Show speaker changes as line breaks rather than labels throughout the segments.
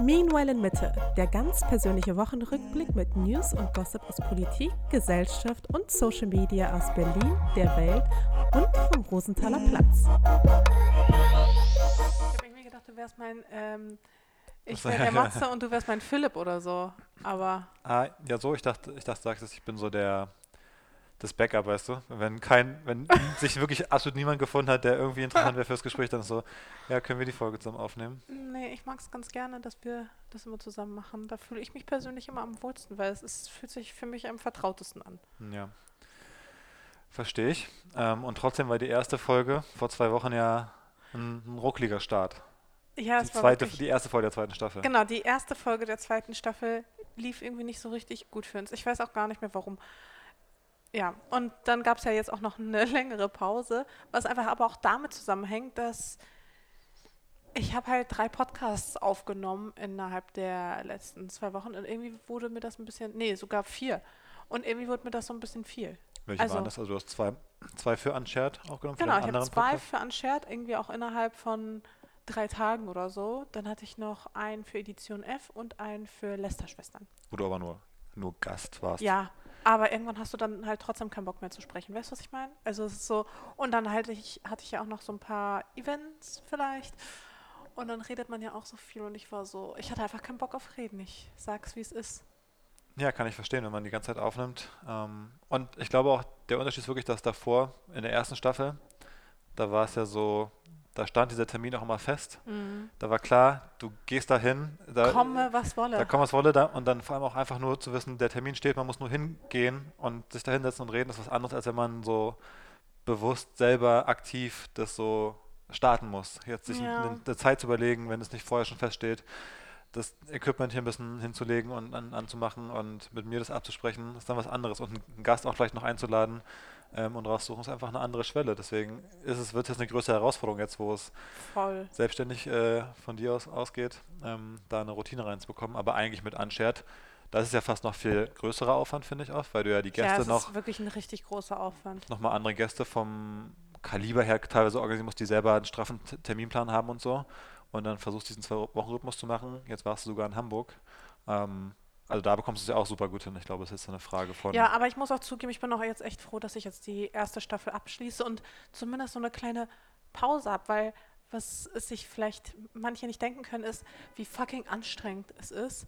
Meanwhile in Mitte, der ganz persönliche Wochenrückblick mit News und Gossip aus Politik, Gesellschaft und Social Media aus Berlin, der Welt und vom Rosenthaler Platz.
Ich habe irgendwie gedacht, du wärst mein, ähm, ich wäre der Matze und du wärst mein Philipp oder so. Aber
Ah, ja, so, ich dachte, ich dachte, du sagst, ich bin so der das Backup, weißt du? Wenn kein, wenn sich wirklich absolut niemand gefunden hat, der irgendwie interessant wäre fürs Gespräch, dann so, ja, können wir die Folge zusammen aufnehmen?
nee, ich mag es ganz gerne, dass wir das immer zusammen machen. Da fühle ich mich persönlich immer am wohlsten, weil es ist, fühlt sich für mich am vertrautesten an.
Ja. Verstehe ich. Ähm, und trotzdem war die erste Folge vor zwei Wochen ja ein, ein ruckliger Start.
Ja,
Die,
es war
zweite, die erste Folge der zweiten Staffel.
Genau, die erste Folge der zweiten Staffel lief irgendwie nicht so richtig gut für uns. Ich weiß auch gar nicht mehr warum. Ja, und dann gab es ja jetzt auch noch eine längere Pause, was einfach aber auch damit zusammenhängt, dass ich habe halt drei Podcasts aufgenommen innerhalb der letzten zwei Wochen und irgendwie wurde mir das ein bisschen, nee, sogar vier. Und irgendwie wurde mir das so ein bisschen viel.
Welche
also-
waren das? Also du hast zwei, zwei für Unshared aufgenommen? für
Genau, ich habe zwei
Podcast?
für Unshared, irgendwie auch innerhalb von drei Tagen oder so. Dann hatte ich noch einen für Edition F und einen für Lester-Schwestern.
Wo du aber nur, nur Gast warst.
Ja, aber irgendwann hast du dann halt trotzdem keinen Bock mehr zu sprechen. Weißt du, was ich meine? Also es ist so, und dann halt ich, hatte ich ja auch noch so ein paar Events vielleicht. Und dann redet man ja auch so viel und ich war so, ich hatte einfach keinen Bock auf Reden. Ich sag's, wie es ist.
Ja, kann ich verstehen, wenn man die ganze Zeit aufnimmt. Ähm, und ich glaube auch, der Unterschied ist wirklich, dass davor, in der ersten Staffel, da war es ja so, da stand dieser Termin auch immer fest. Da war klar, du gehst dahin, da,
Komme, was wolle.
da komm was wolle, da, und dann vor allem auch einfach nur zu wissen, der Termin steht, man muss nur hingehen und sich da hinsetzen und reden, ist was anderes, als wenn man so bewusst selber aktiv das so starten muss. Jetzt sich
Ja.
eine, eine Zeit zu überlegen, wenn es nicht vorher schon feststeht, das Equipment hier ein bisschen hinzulegen und an, anzumachen und mit mir das abzusprechen, ist dann was anderes. Und einen Gast auch vielleicht noch einzuladen ähm, und raussuchen, ist einfach eine andere Schwelle. Deswegen ist es, wird es eine größere Herausforderung jetzt, wo es
Voll.
selbstständig äh, von dir aus ausgeht, ähm, da eine Routine reinzubekommen. Aber eigentlich mit Unshared, das ist ja fast noch viel größerer Aufwand, finde ich auch, weil du ja die
ja,
Gäste
es
noch
ist wirklich ein richtig großer Aufwand.
nochmal andere Gäste vom Kaliber her teilweise organisieren musst, die selber einen straffen Terminplan haben und so. Und dann versuchst diesen Zwei-Wochen-Rhythmus zu machen. Jetzt warst du sogar in Hamburg. Ähm, also da bekommst du es ja auch super gut hin. Ich glaube, es ist eine Frage von.
Ja, aber ich muss auch zugeben, ich bin auch jetzt echt froh, dass ich jetzt die erste Staffel abschließe und zumindest so eine kleine Pause habe, weil was es sich vielleicht manche nicht denken können, ist, wie fucking anstrengend es ist,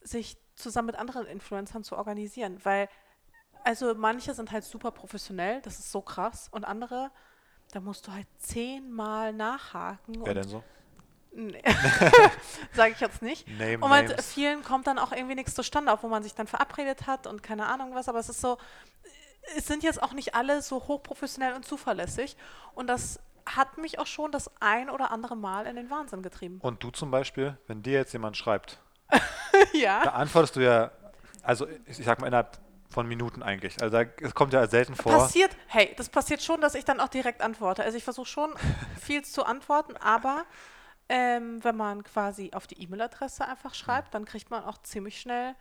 sich zusammen mit anderen Influencern zu organisieren. Weil, also manche sind halt super professionell, das ist so krass, und andere, da musst du halt zehnmal nachhaken.
Wer denn so?
Nee. Sage ich jetzt nicht.
Name
Und mit
names.
vielen kommt dann auch irgendwie nichts zustande, auch wo man sich dann verabredet hat und keine Ahnung was. Aber es ist so, es sind jetzt auch nicht alle so hochprofessionell und zuverlässig. Und das hat mich auch schon das ein oder andere Mal in den Wahnsinn getrieben.
Und du zum Beispiel, wenn dir jetzt jemand schreibt,
ja.
da antwortest du ja, also ich sag mal innerhalb von Minuten eigentlich. Also es kommt ja selten vor.
Passiert, hey, das passiert schon, dass ich dann auch direkt antworte. Also ich versuche schon viel zu antworten, aber ähm, wenn man quasi auf die E-Mail-Adresse einfach schreibt, dann kriegt man auch ziemlich schnell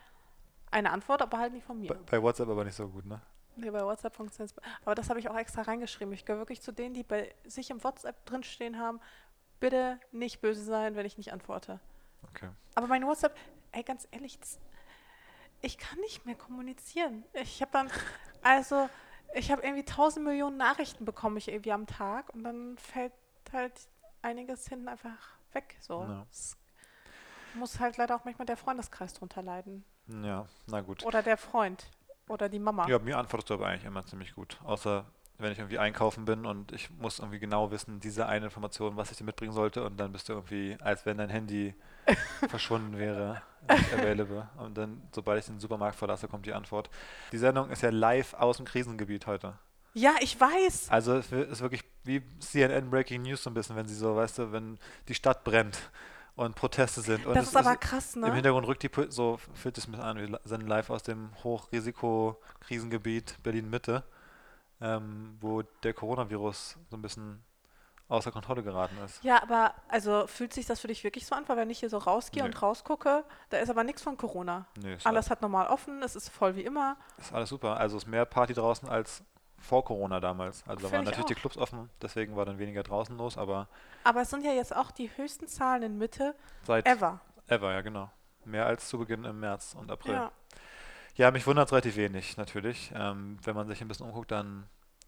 eine Antwort, aber halt nicht von mir.
Bei, bei WhatsApp aber nicht so gut, ne?
Nee, bei WhatsApp funktioniert es. Aber das habe ich auch extra reingeschrieben. Ich gehöre wirklich zu denen, die bei sich im WhatsApp drinstehen haben. Bitte nicht böse sein, wenn ich nicht antworte.
Okay.
Aber mein WhatsApp, ey, ganz ehrlich, das, ich kann nicht mehr kommunizieren. Ich habe dann, also, ich habe irgendwie tausend Millionen Nachrichten bekomme ich irgendwie am Tag und dann fällt halt einiges hinten einfach weg. So.
Ja.
Es muss halt leider auch manchmal der Freundeskreis drunter leiden.
Ja, na gut.
Oder der Freund. Oder die Mama.
Ja, mir antwortest du aber eigentlich immer ziemlich gut. Außer wenn ich irgendwie einkaufen bin und ich muss irgendwie genau wissen, diese eine Information, was ich dir mitbringen sollte, und dann bist du irgendwie, als wenn dein Handy verschwunden wäre, nicht available. Und dann, sobald ich den Supermarkt verlasse, kommt die Antwort. Die Sendung ist ja live aus dem Krisengebiet heute.
Ja, ich weiß.
Also es ist wirklich wie CNN Breaking News so ein bisschen, wenn sie so, weißt du, wenn die Stadt brennt und Proteste sind. Und
Das ist aber krass, ne?
Im Hintergrund rückt die, so fühlt es mich an, wir senden live aus dem Hochrisiko-Krisengebiet Berlin-Mitte, ähm, wo der Coronavirus so ein bisschen außer Kontrolle geraten ist.
Ja, aber also fühlt sich das für dich wirklich so an? Weil wenn ich hier so rausgehe
Nee.
und rausgucke, da ist aber nichts von Corona.
Ist,
Alles hat normal offen, es ist voll wie immer.
ist alles super. Also ist mehr Party draußen als vor Corona damals. Also da waren
ich
natürlich die
auch.
Clubs offen, deswegen war dann weniger draußen los, aber
Aber es sind ja jetzt auch die höchsten Zahlen in Mitte
seit
ever.
ever, ja genau. Mehr als zu Beginn im März und April.
Ja.
Ja, mich wundert es relativ wenig, natürlich. Ähm, wenn man sich ein bisschen umguckt, dann,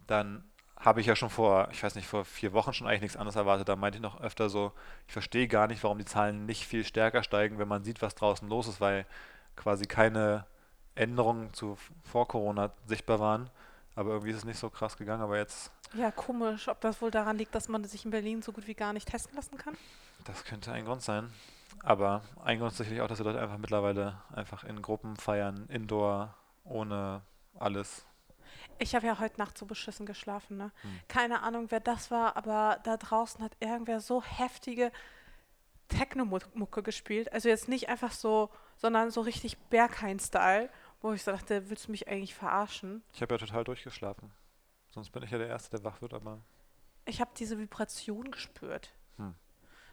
dann habe ich ja schon vor, ich weiß nicht, vor vier Wochen schon eigentlich nichts anderes erwartet. Da meinte ich noch öfter so, ich verstehe gar nicht, warum die Zahlen nicht viel stärker steigen, wenn man sieht, was draußen los ist, weil quasi keine Änderungen zu vor Corona sichtbar waren. Aber irgendwie ist es nicht so krass gegangen. Aber jetzt,
ja, komisch, ob das wohl daran liegt, dass man sich in Berlin so gut wie gar nicht testen lassen kann.
das könnte ein Grund sein. Aber ein Grund ist sicherlich auch, dass die Leute einfach mittlerweile einfach in Gruppen feiern, indoor, ohne alles.
Ich habe ja heute Nacht so beschissen geschlafen, ne?
Hm.
Keine Ahnung, wer das war, aber da draußen hat irgendwer so heftige Techno-Mucke gespielt. Also jetzt nicht einfach so, sondern so richtig Berghain-Style, wo ich so dachte, willst du mich eigentlich verarschen?
Ich habe ja total durchgeschlafen. Sonst bin ich ja der Erste, der wach wird, aber
Ich habe diese Vibration gespürt.
Hm.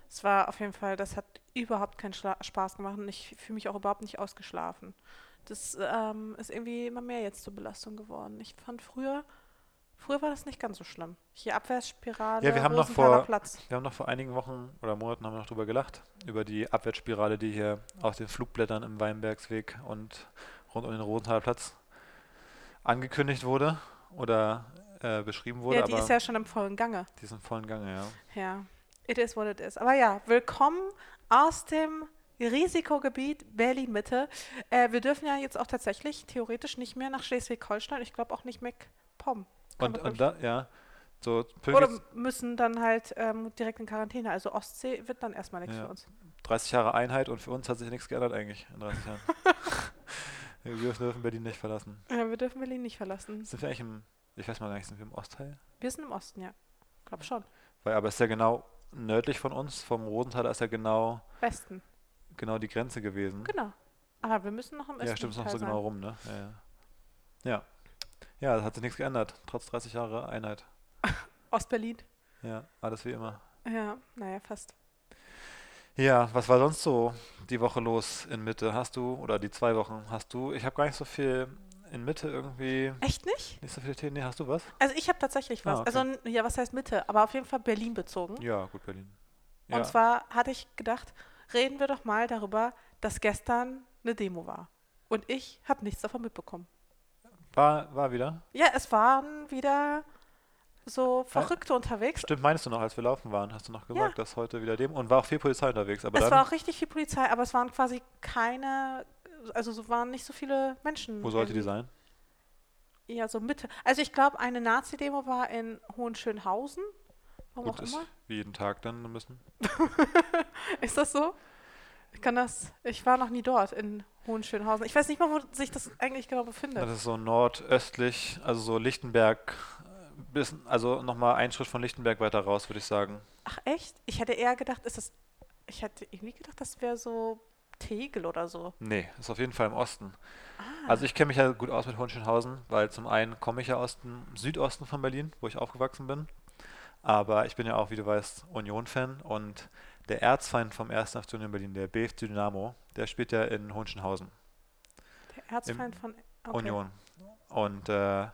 Es war auf jeden Fall, das hat überhaupt keinen Schla Spaß gemacht und ich fühle mich auch überhaupt nicht ausgeschlafen. Das ähm, ist irgendwie immer mehr jetzt zur Belastung geworden. Ich fand früher, früher war das nicht ganz so schlimm. Hier Abwärtsspirale,
Ja, wir haben noch vor-
Platz.
Wir haben noch vor einigen Wochen oder Monaten haben wir noch drüber gelacht, über die Abwärtsspirale, die hier aus den Flugblättern im Weinbergsweg und rund um den Rosenthaler Platz angekündigt wurde oder äh, beschrieben wurde,
Ja, die ist ja schon im vollen Gange.
die ist im vollen Gange, ja.
Ja, it is what it is. Aber ja, willkommen aus dem Risikogebiet Berlin-Mitte. Äh, wir dürfen ja jetzt auch tatsächlich theoretisch nicht mehr nach Schleswig-Holstein. Ich glaube auch nicht MacPom. Kann
Und, und da, ja, so
Oder müssen dann halt ähm, direkt in Quarantäne. Also Ostsee wird dann erstmal nichts
Ja.
für uns.
30 Jahre Einheit und für uns hat sich nichts geändert eigentlich in 30 Jahren. wir dürfen Berlin nicht verlassen.
Ja, wir dürfen Berlin nicht verlassen.
Sind wir eigentlich im, ich weiß mal gar nicht, sind wir im Ostteil?
Wir sind im Osten, ja. Glaub schon.
Weil, aber es ist ja genau nördlich von uns, vom Rosenthaler ist ja genau,
Westen.
genau die Grenze gewesen.
Genau. Aber wir müssen noch im Osten.
Ja, stimmt, ist noch so genau rum, ne? Ja, ja. Ja, ja da hat sich nichts geändert, trotz 30 Jahre Einheit.
Ostberlin.
Ja, alles wie immer.
Ja, naja, fast.
Ja, was war sonst so die Woche los in Mitte? Hast du, oder die zwei Wochen, hast du, ich habe gar nicht so viel in Mitte irgendwie,
Echt nicht?
nicht so viele Themen. Nee, hast du was?
Also ich habe tatsächlich was.
Ah, okay.
Also ja, was heißt Mitte? Aber auf jeden Fall Berlin bezogen.
Ja, gut, Berlin. Ja,
Und zwar hatte ich gedacht, reden wir doch mal darüber, dass gestern eine Demo war. Und ich habe nichts davon mitbekommen.
war, war wieder.
Ja, es waren wieder so Verrückte unterwegs.
Stimmt, meinst du noch, als wir laufen waren, hast du noch gesagt,
Ja.
dass heute wieder Demo und war auch viel Polizei unterwegs, aber
Es war auch richtig viel Polizei, aber es waren quasi keine, also so waren nicht so viele Menschen.
wo sollte die
irgendwie.
sein?
Ja, so Mitte. Also ich glaube, eine Nazi-Demo war in Hohenschönhausen. Warum
Gut,
auch
ist
immer.
wie jeden Tag dann müssen.
Ist das so? Ich kann das, ich war noch nie dort in Hohenschönhausen. Ich weiß nicht mal, wo sich das eigentlich genau befindet.
Das ist so nordöstlich, also so Lichtenberg, äh, bis, also nochmal einen Schritt von Lichtenberg weiter raus, würde ich sagen.
Ach echt? Ich hätte eher gedacht, ist das. Ich hätte irgendwie gedacht, das wäre so Tegel oder so.
Nee, ist auf jeden Fall im Osten.
Ah,
Also ich kenne mich ja gut aus mit Hohenschönhausen, weil zum einen komme ich ja aus dem Südosten von Berlin, wo ich aufgewachsen bin. Aber ich bin ja auch, wie du weißt, Union-Fan und der Erzfeind vom 1. FC Union Berlin, der BFC Dynamo, der spielt ja in Hohenschönhausen.
der Erzfeind von okay.
Union. Und äh,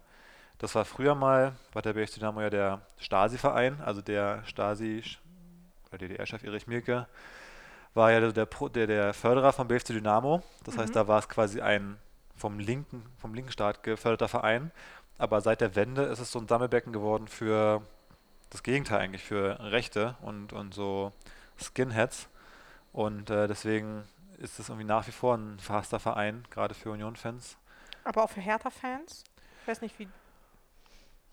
das war früher mal, war der BFC Dynamo ja der Stasi-Verein, also der Stasi, oder DDR-Chef Erich Mielke, war ja der, der, der Förderer vom BFC Dynamo. Das heißt,
Mhm.
da war es quasi ein vom linken, vom linken Staat geförderter Verein. Aber seit der Wende ist es so ein Sammelbecken geworden für das Gegenteil eigentlich, für Rechte und, und so Skinheads. Und äh, deswegen ist es irgendwie nach wie vor ein verhasster Verein, gerade für Union-Fans.
Aber auch für Hertha-Fans? Ich weiß nicht, wie.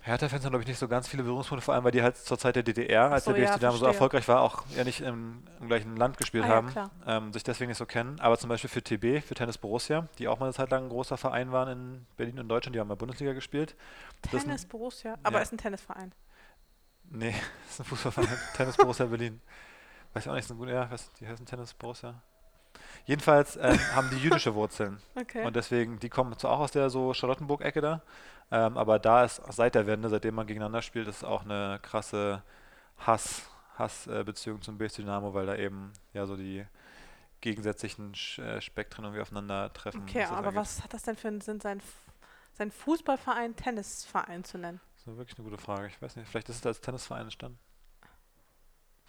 Hertha-Fans haben, glaube ich, nicht so ganz viele Berührungspunkte, vor allem weil die halt zur Zeit der DDR, als
so,
der BFC
ja,
so erfolgreich war, auch ja nicht im, im gleichen Land gespielt
Ah, ja,
haben,
klar.
ähm, sich deswegen nicht so kennen. Aber zum Beispiel für TB, für Tennis Borussia, die auch mal eine Zeit lang ein großer Verein waren in Berlin und Deutschland, die haben mal Bundesliga gespielt. Ist ein-
Tennis Borussia. Aber
Ja.
ist ein Tennisverein.
Nee, ist ein Fußballverein. Tennis Borussia Berlin. Weiß ich auch nicht, so gut, ja, was, die heißen Tennis Borussia. Jedenfalls ähm, haben die jüdische Wurzeln.
Okay.
Und deswegen, die kommen zwar auch aus der so Charlottenburg-Ecke da, ähm, aber da ist seit der Wende, seitdem man gegeneinander spielt, ist auch eine krasse Hass, Hassbeziehung äh, Beziehung zum BSC Dynamo, weil da eben ja so die gegensätzlichen äh, Spektren irgendwie aufeinandertreffen.
okay,
was das
aber
angeht.
was hat das denn für einen Sinn, sein, F- sein Fußballverein Tennisverein zu nennen?
ist wirklich eine gute Frage. Ich weiß nicht, vielleicht ist es als Tennisverein entstanden.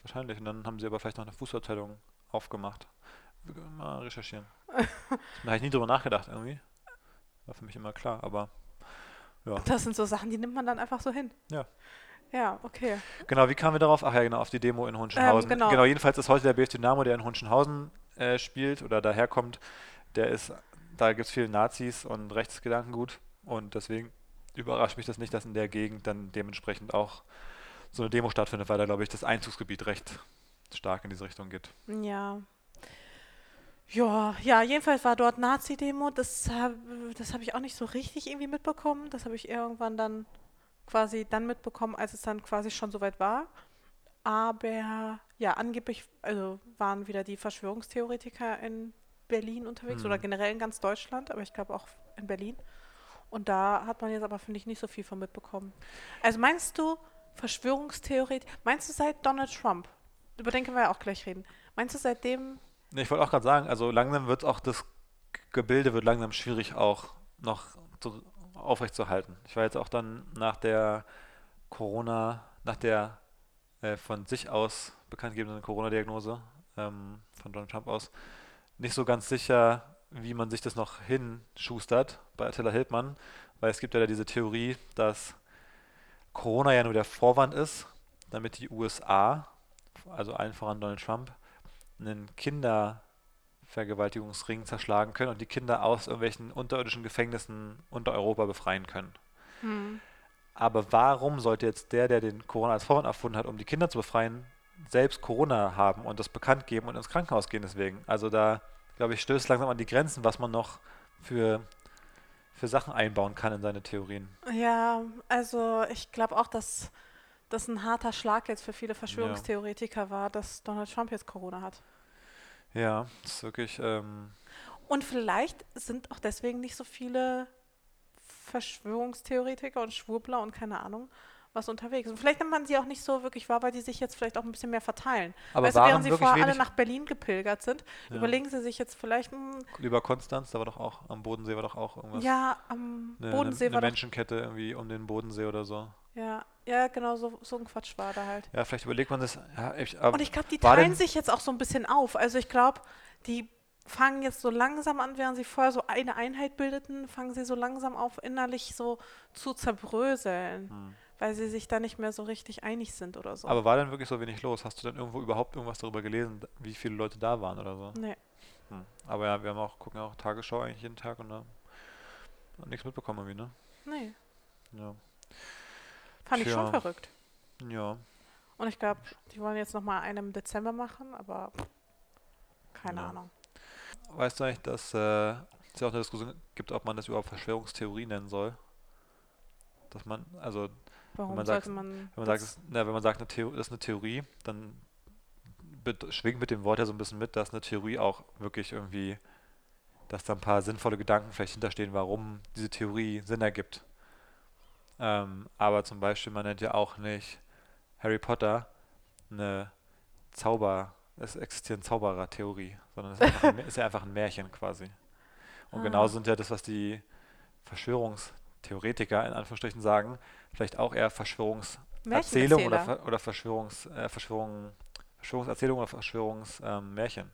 Wahrscheinlich. Und dann haben sie aber vielleicht noch eine Fußabteilung aufgemacht. Mal recherchieren. da habe ich nie drüber nachgedacht irgendwie. War für mich immer klar, aber ja.
Das sind so Sachen, die nimmt man dann einfach so hin.
Ja.
Ja, okay.
Genau, wie kamen wir darauf? Ach ja, genau, auf die Demo in Hunschenhausen.
Ähm, genau.
jedenfalls ist heute der BF Dynamo, der in Hunschenhausen äh, spielt oder daherkommt, der ist, da gibt es viele Nazis und Rechtsgedankengut und deswegen überrascht mich das nicht, dass in der Gegend dann dementsprechend auch so eine Demo stattfindet, weil da, glaube ich, das Einzugsgebiet recht stark in diese Richtung geht.
Ja. Ja, ja, jedenfalls war dort Nazi-Demo. Das habe das hab ich auch nicht so richtig irgendwie mitbekommen. Das habe ich irgendwann dann quasi dann mitbekommen, als es dann quasi schon soweit war. Aber ja, angeblich also waren wieder die Verschwörungstheoretiker in Berlin unterwegs
Hm.
oder generell in ganz Deutschland, aber ich glaube auch in Berlin. Und da hat man jetzt aber, finde ich, nicht so viel von mitbekommen. Also meinst du Verschwörungstheorie, meinst du seit Donald Trump, über den können wir ja auch gleich reden, meinst du seitdem,
Ich wollte auch gerade sagen, also langsam wird auch das Gebilde wird langsam schwierig auch noch so aufrechtzuerhalten. Ich war jetzt auch dann nach der Corona, nach der äh, von sich aus bekannt gegebenen Corona-Diagnose ähm, von Donald Trump aus, nicht so ganz sicher, wie man sich das noch hinschustert bei Attila Hildmann, weil es gibt ja diese Theorie, dass Corona ja nur der Vorwand ist, damit die USA, also allen voran Donald Trump, einen Kindervergewaltigungsring zerschlagen können und die Kinder aus irgendwelchen unterirdischen Gefängnissen unter Europa befreien können.
hm,
Aber warum sollte jetzt der, der den Corona als Vorwand erfunden hat, um die Kinder zu befreien, selbst Corona haben und das bekannt geben und ins Krankenhaus gehen deswegen? Also da, glaube ich, stößt langsam an die Grenzen, was man noch für, für Sachen einbauen kann in seine Theorien.
ja, also ich glaube auch, dass das ein harter Schlag jetzt für viele Verschwörungstheoretiker war, dass Donald Trump jetzt Corona hat.
Ja, das ist wirklich, ähm,
Und vielleicht sind auch deswegen nicht so viele Verschwörungstheoretiker und Schwurbler und keine Ahnung was unterwegs. Und vielleicht nimmt man sie auch nicht so wirklich wahr, weil die sich jetzt vielleicht auch ein bisschen mehr verteilen.
aber
weißt während sie vorher alle nach Berlin gepilgert sind,
Ja.
überlegen sie sich jetzt vielleicht, hm,
lieber Konstanz, da war doch auch, am Bodensee war doch auch irgendwas.
ja, am
eine,
Bodensee
eine,
war
eine Menschenkette irgendwie um den Bodensee oder so.
ja, ja, genau, so, so ein Quatsch war da halt.
Ja, vielleicht überlegt man das. Ja, ich, aber
Und ich glaube, die teilen sich jetzt auch so ein bisschen auf. Also ich glaube, die fangen jetzt so langsam an, während sie vorher so eine Einheit bildeten, fangen sie so langsam auf, innerlich so zu zerbröseln,
Hm.
Weil sie sich da nicht mehr so richtig einig sind oder so.
Aber war denn wirklich so wenig los? Hast du denn irgendwo überhaupt irgendwas darüber gelesen, wie viele Leute da waren oder so?
nee.
Hm. Aber ja, wir haben auch, gucken ja auch Tagesschau eigentlich jeden Tag und da hat nichts mitbekommen irgendwie, ne?
Nee.
Ja.
Fand ich schon
Tja.
verrückt.
Ja.
Und ich glaube, die wollen jetzt nochmal einen im Dezember machen, aber keine
Ja.
Ahnung.
Weißt du eigentlich, dass äh, es ja auch eine Diskussion gibt, ob man das überhaupt Verschwörungstheorie nennen soll? Dass man, also
Warum
man sagt-
sollte man.
Wenn man sagt, es- na, wenn man sagt, eine Theo das ist eine Theorie, dann schwingt mit dem Wort ja so ein bisschen mit, dass eine Theorie auch wirklich irgendwie, dass da ein paar sinnvolle Gedanken vielleicht hinterstehen, warum diese Theorie Sinn ergibt. Ähm, aber zum Beispiel, man nennt ja auch nicht Harry Potter eine Zauber, es existieren Zauberer-Theorie, sondern es ist, ein, ist ja einfach ein Märchen quasi. Und
Ah.
genauso sind ja das, was die Verschwörungstheoretiker in Anführungsstrichen sagen, vielleicht auch eher Verschwörungserzählung oder. Ver oder Verschwörungs, äh, Verschwörung, Verschwörungserzählung oder Verschwörungsmärchen.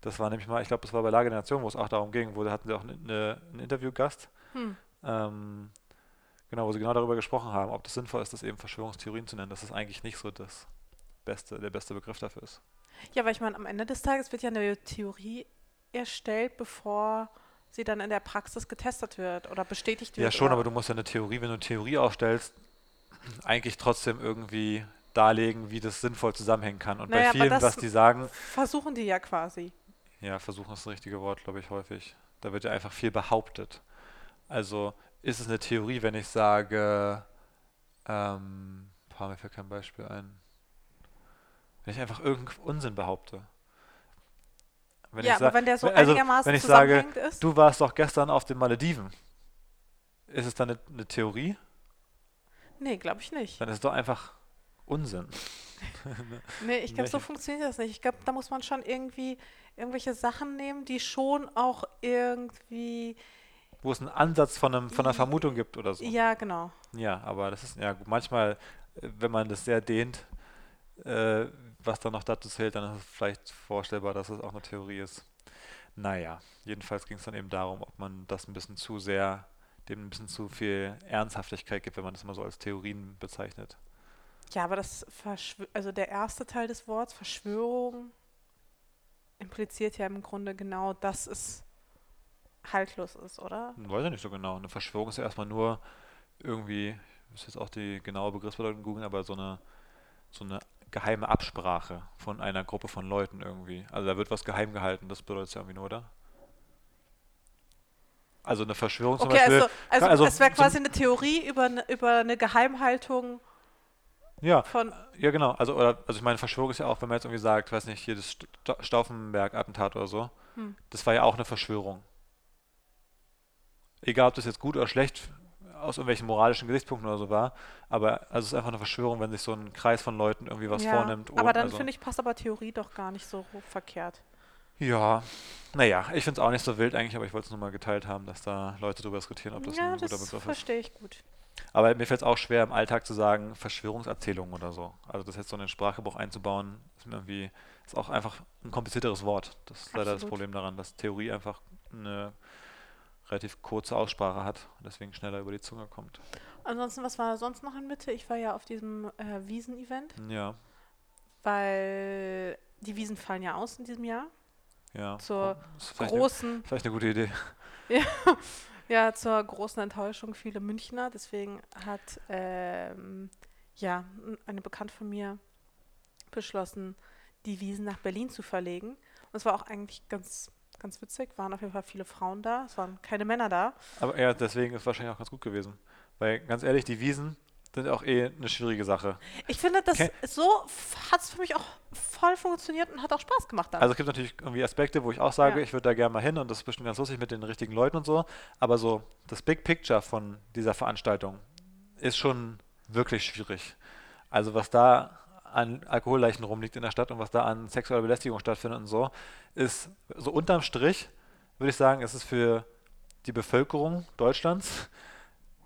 das war nämlich mal, ich glaube, das war bei Lage der Nation, wo es auch darum ging, wo da hatten sie auch eine, eine, einen Interviewgast,
Hm.
ähm, genau, wo sie genau darüber gesprochen haben, ob das sinnvoll ist, das eben Verschwörungstheorien zu nennen, dass das eigentlich nicht so das beste, der beste Begriff dafür ist.
Ja, weil ich meine, am Ende des Tages wird ja eine Theorie erstellt, bevor sie dann in der Praxis getestet wird oder bestätigt wird.
Ja, schon, aber du musst ja eine Theorie, wenn du eine Theorie aufstellst, eigentlich trotzdem irgendwie darlegen, wie das sinnvoll zusammenhängen kann. Und
Naja,
bei vielen, was die sagen,
versuchen die ja quasi.
ja, versuchen ist das richtige Wort, glaube ich, häufig. Da wird ja einfach viel behauptet. Also ist es eine Theorie, wenn ich sage, ähm, mir fällt kein Beispiel ein. Wenn ich einfach irgendeinen Unsinn behaupte. Wenn
ja,
ich
aber wenn der so
wenn- also,
einigermaßen
wenn ich sage,
ist.
Du warst doch gestern auf den Malediven. Ist es dann eine, eine Theorie?
nee, glaube ich nicht.
Dann ist es doch einfach Unsinn.
Nee, ich glaube, so funktioniert das nicht. Ich glaube, da muss man schon irgendwie irgendwelche Sachen nehmen, die schon auch irgendwie
wo es einen Ansatz von, einem, von einer Vermutung gibt oder so.
Ja, genau.
Ja, aber das ist, ja gut, manchmal, äh, wenn man das sehr dehnt, äh, was dann noch dazu zählt, dann ist es vielleicht vorstellbar, dass es auch eine Theorie ist. Naja, jedenfalls ging es dann eben darum, ob man das ein bisschen zu sehr, dem ein bisschen zu viel Ernsthaftigkeit gibt, wenn man das mal so als Theorien bezeichnet.
Ja, aber das Verschw also der erste Teil des Wortes, Verschwörung, impliziert ja im Grunde genau, dass es haltlos ist, oder?
Weiß ich nicht so genau. Eine Verschwörung ist ja erstmal nur irgendwie, ich muss jetzt auch die genaue Begriffsbedeutung googeln, aber so eine, so eine geheime Absprache von einer Gruppe von Leuten irgendwie. Also da wird was geheim gehalten, das bedeutet es ja irgendwie nur, oder? Also eine Verschwörung zum
Okay,
Beispiel.
also, also,
also
es wäre quasi eine Theorie über, eine- über eine Geheimhaltung
Ja,
von.
ja genau. Also, oder, also ich meine, Verschwörung ist ja auch, wenn man jetzt irgendwie sagt, weiß nicht, hier das Sta- Stauffenberg-Attentat oder so,
Hm.
das war ja auch eine Verschwörung. Egal, ob das jetzt gut oder schlecht aus irgendwelchen moralischen Gesichtspunkten oder so war, aber also es ist einfach eine Verschwörung, wenn sich so ein Kreis von Leuten irgendwie was
ja,
vornimmt.
aber dann
also,
finde ich, passt aber Theorie doch gar nicht so verkehrt.
Ja, naja, ich finde es auch nicht so wild eigentlich, aber ich wollte es nur mal geteilt haben, dass da Leute darüber diskutieren, ob das
ja,
ein guter
das
Begriff ist.
verstehe ich gut.
Aber mir fällt es auch schwer, im Alltag zu sagen, Verschwörungserzählungen oder so. Also das jetzt so in den Sprachgebrauch einzubauen, ist mir irgendwie, ist auch einfach ein komplizierteres Wort. Das ist leider das
Absolut.
Problem daran, dass Theorie einfach eine relativ kurze Aussprache hat und deswegen schneller über die Zunge kommt.
Ansonsten, was war sonst noch in Mitte? Ich war ja auf diesem äh, Wiesen-Event,
Ja,
weil die Wiesen fallen ja aus in diesem Jahr.
ja.
Zur
ist vielleicht, eine,
Großen,
vielleicht eine gute Idee.
ja, zur großen Enttäuschung vieler Münchner. Deswegen hat ähm, ja eine Bekannte von mir beschlossen, die Wiesen nach Berlin zu verlegen. Und es war auch eigentlich ganz, ganz witzig. Waren auf jeden Fall viele Frauen da. Es waren keine Männer da.
Aber ja, deswegen ist es wahrscheinlich auch ganz gut gewesen. Weil ganz ehrlich, die Wiesen sind auch eh eine schwierige Sache.
Ich finde, das
Ke-
so hat es für mich auch voll funktioniert und hat auch Spaß gemacht dann.
Also es gibt natürlich irgendwie Aspekte, wo ich auch sage,
Ja.
ich würde da gerne mal hin und das ist bestimmt ganz lustig mit den richtigen Leuten und so. Aber so das Big Picture von dieser Veranstaltung ist schon wirklich schwierig. Also was da an Alkoholleichen rumliegt in der Stadt und was da an sexueller Belästigung stattfindet und so, ist so unterm Strich, würde ich sagen, ist es für die Bevölkerung Deutschlands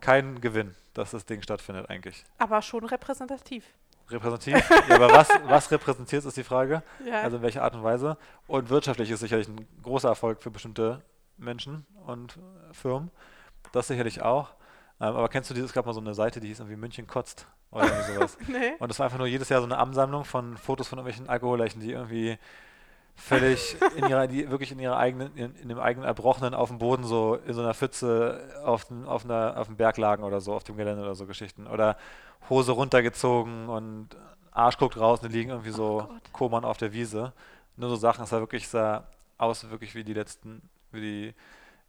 kein Gewinn, dass das Ding stattfindet eigentlich.
aber schon repräsentativ.
Repräsentativ, ja, aber was, was repräsentiert, ist die Frage.
Ja.
Also in welcher Art und Weise. Und wirtschaftlich ist sicherlich ein großer Erfolg für bestimmte Menschen und Firmen. Das sicherlich auch. Ähm, aber kennst du dieses, es gab mal so eine Seite, die hieß irgendwie München kotzt oder irgendwie sowas.
nee.
Und das war einfach nur jedes Jahr so eine Ansammlung von Fotos von irgendwelchen Alkoholleichen, die irgendwie völlig in ihrer, die wirklich in ihrer eigenen, in, in dem eigenen Erbrochenen auf dem Boden so in so einer Pfütze auf, dem- auf, einer, auf dem Berg lagen oder so, auf dem Gelände oder so Geschichten. Oder Hose runtergezogen und Arsch guckt raus und liegen irgendwie so
Gott.
Koman auf der Wiese. Nur so Sachen, es sah wirklich, sah aus wirklich wie die letzten, wie die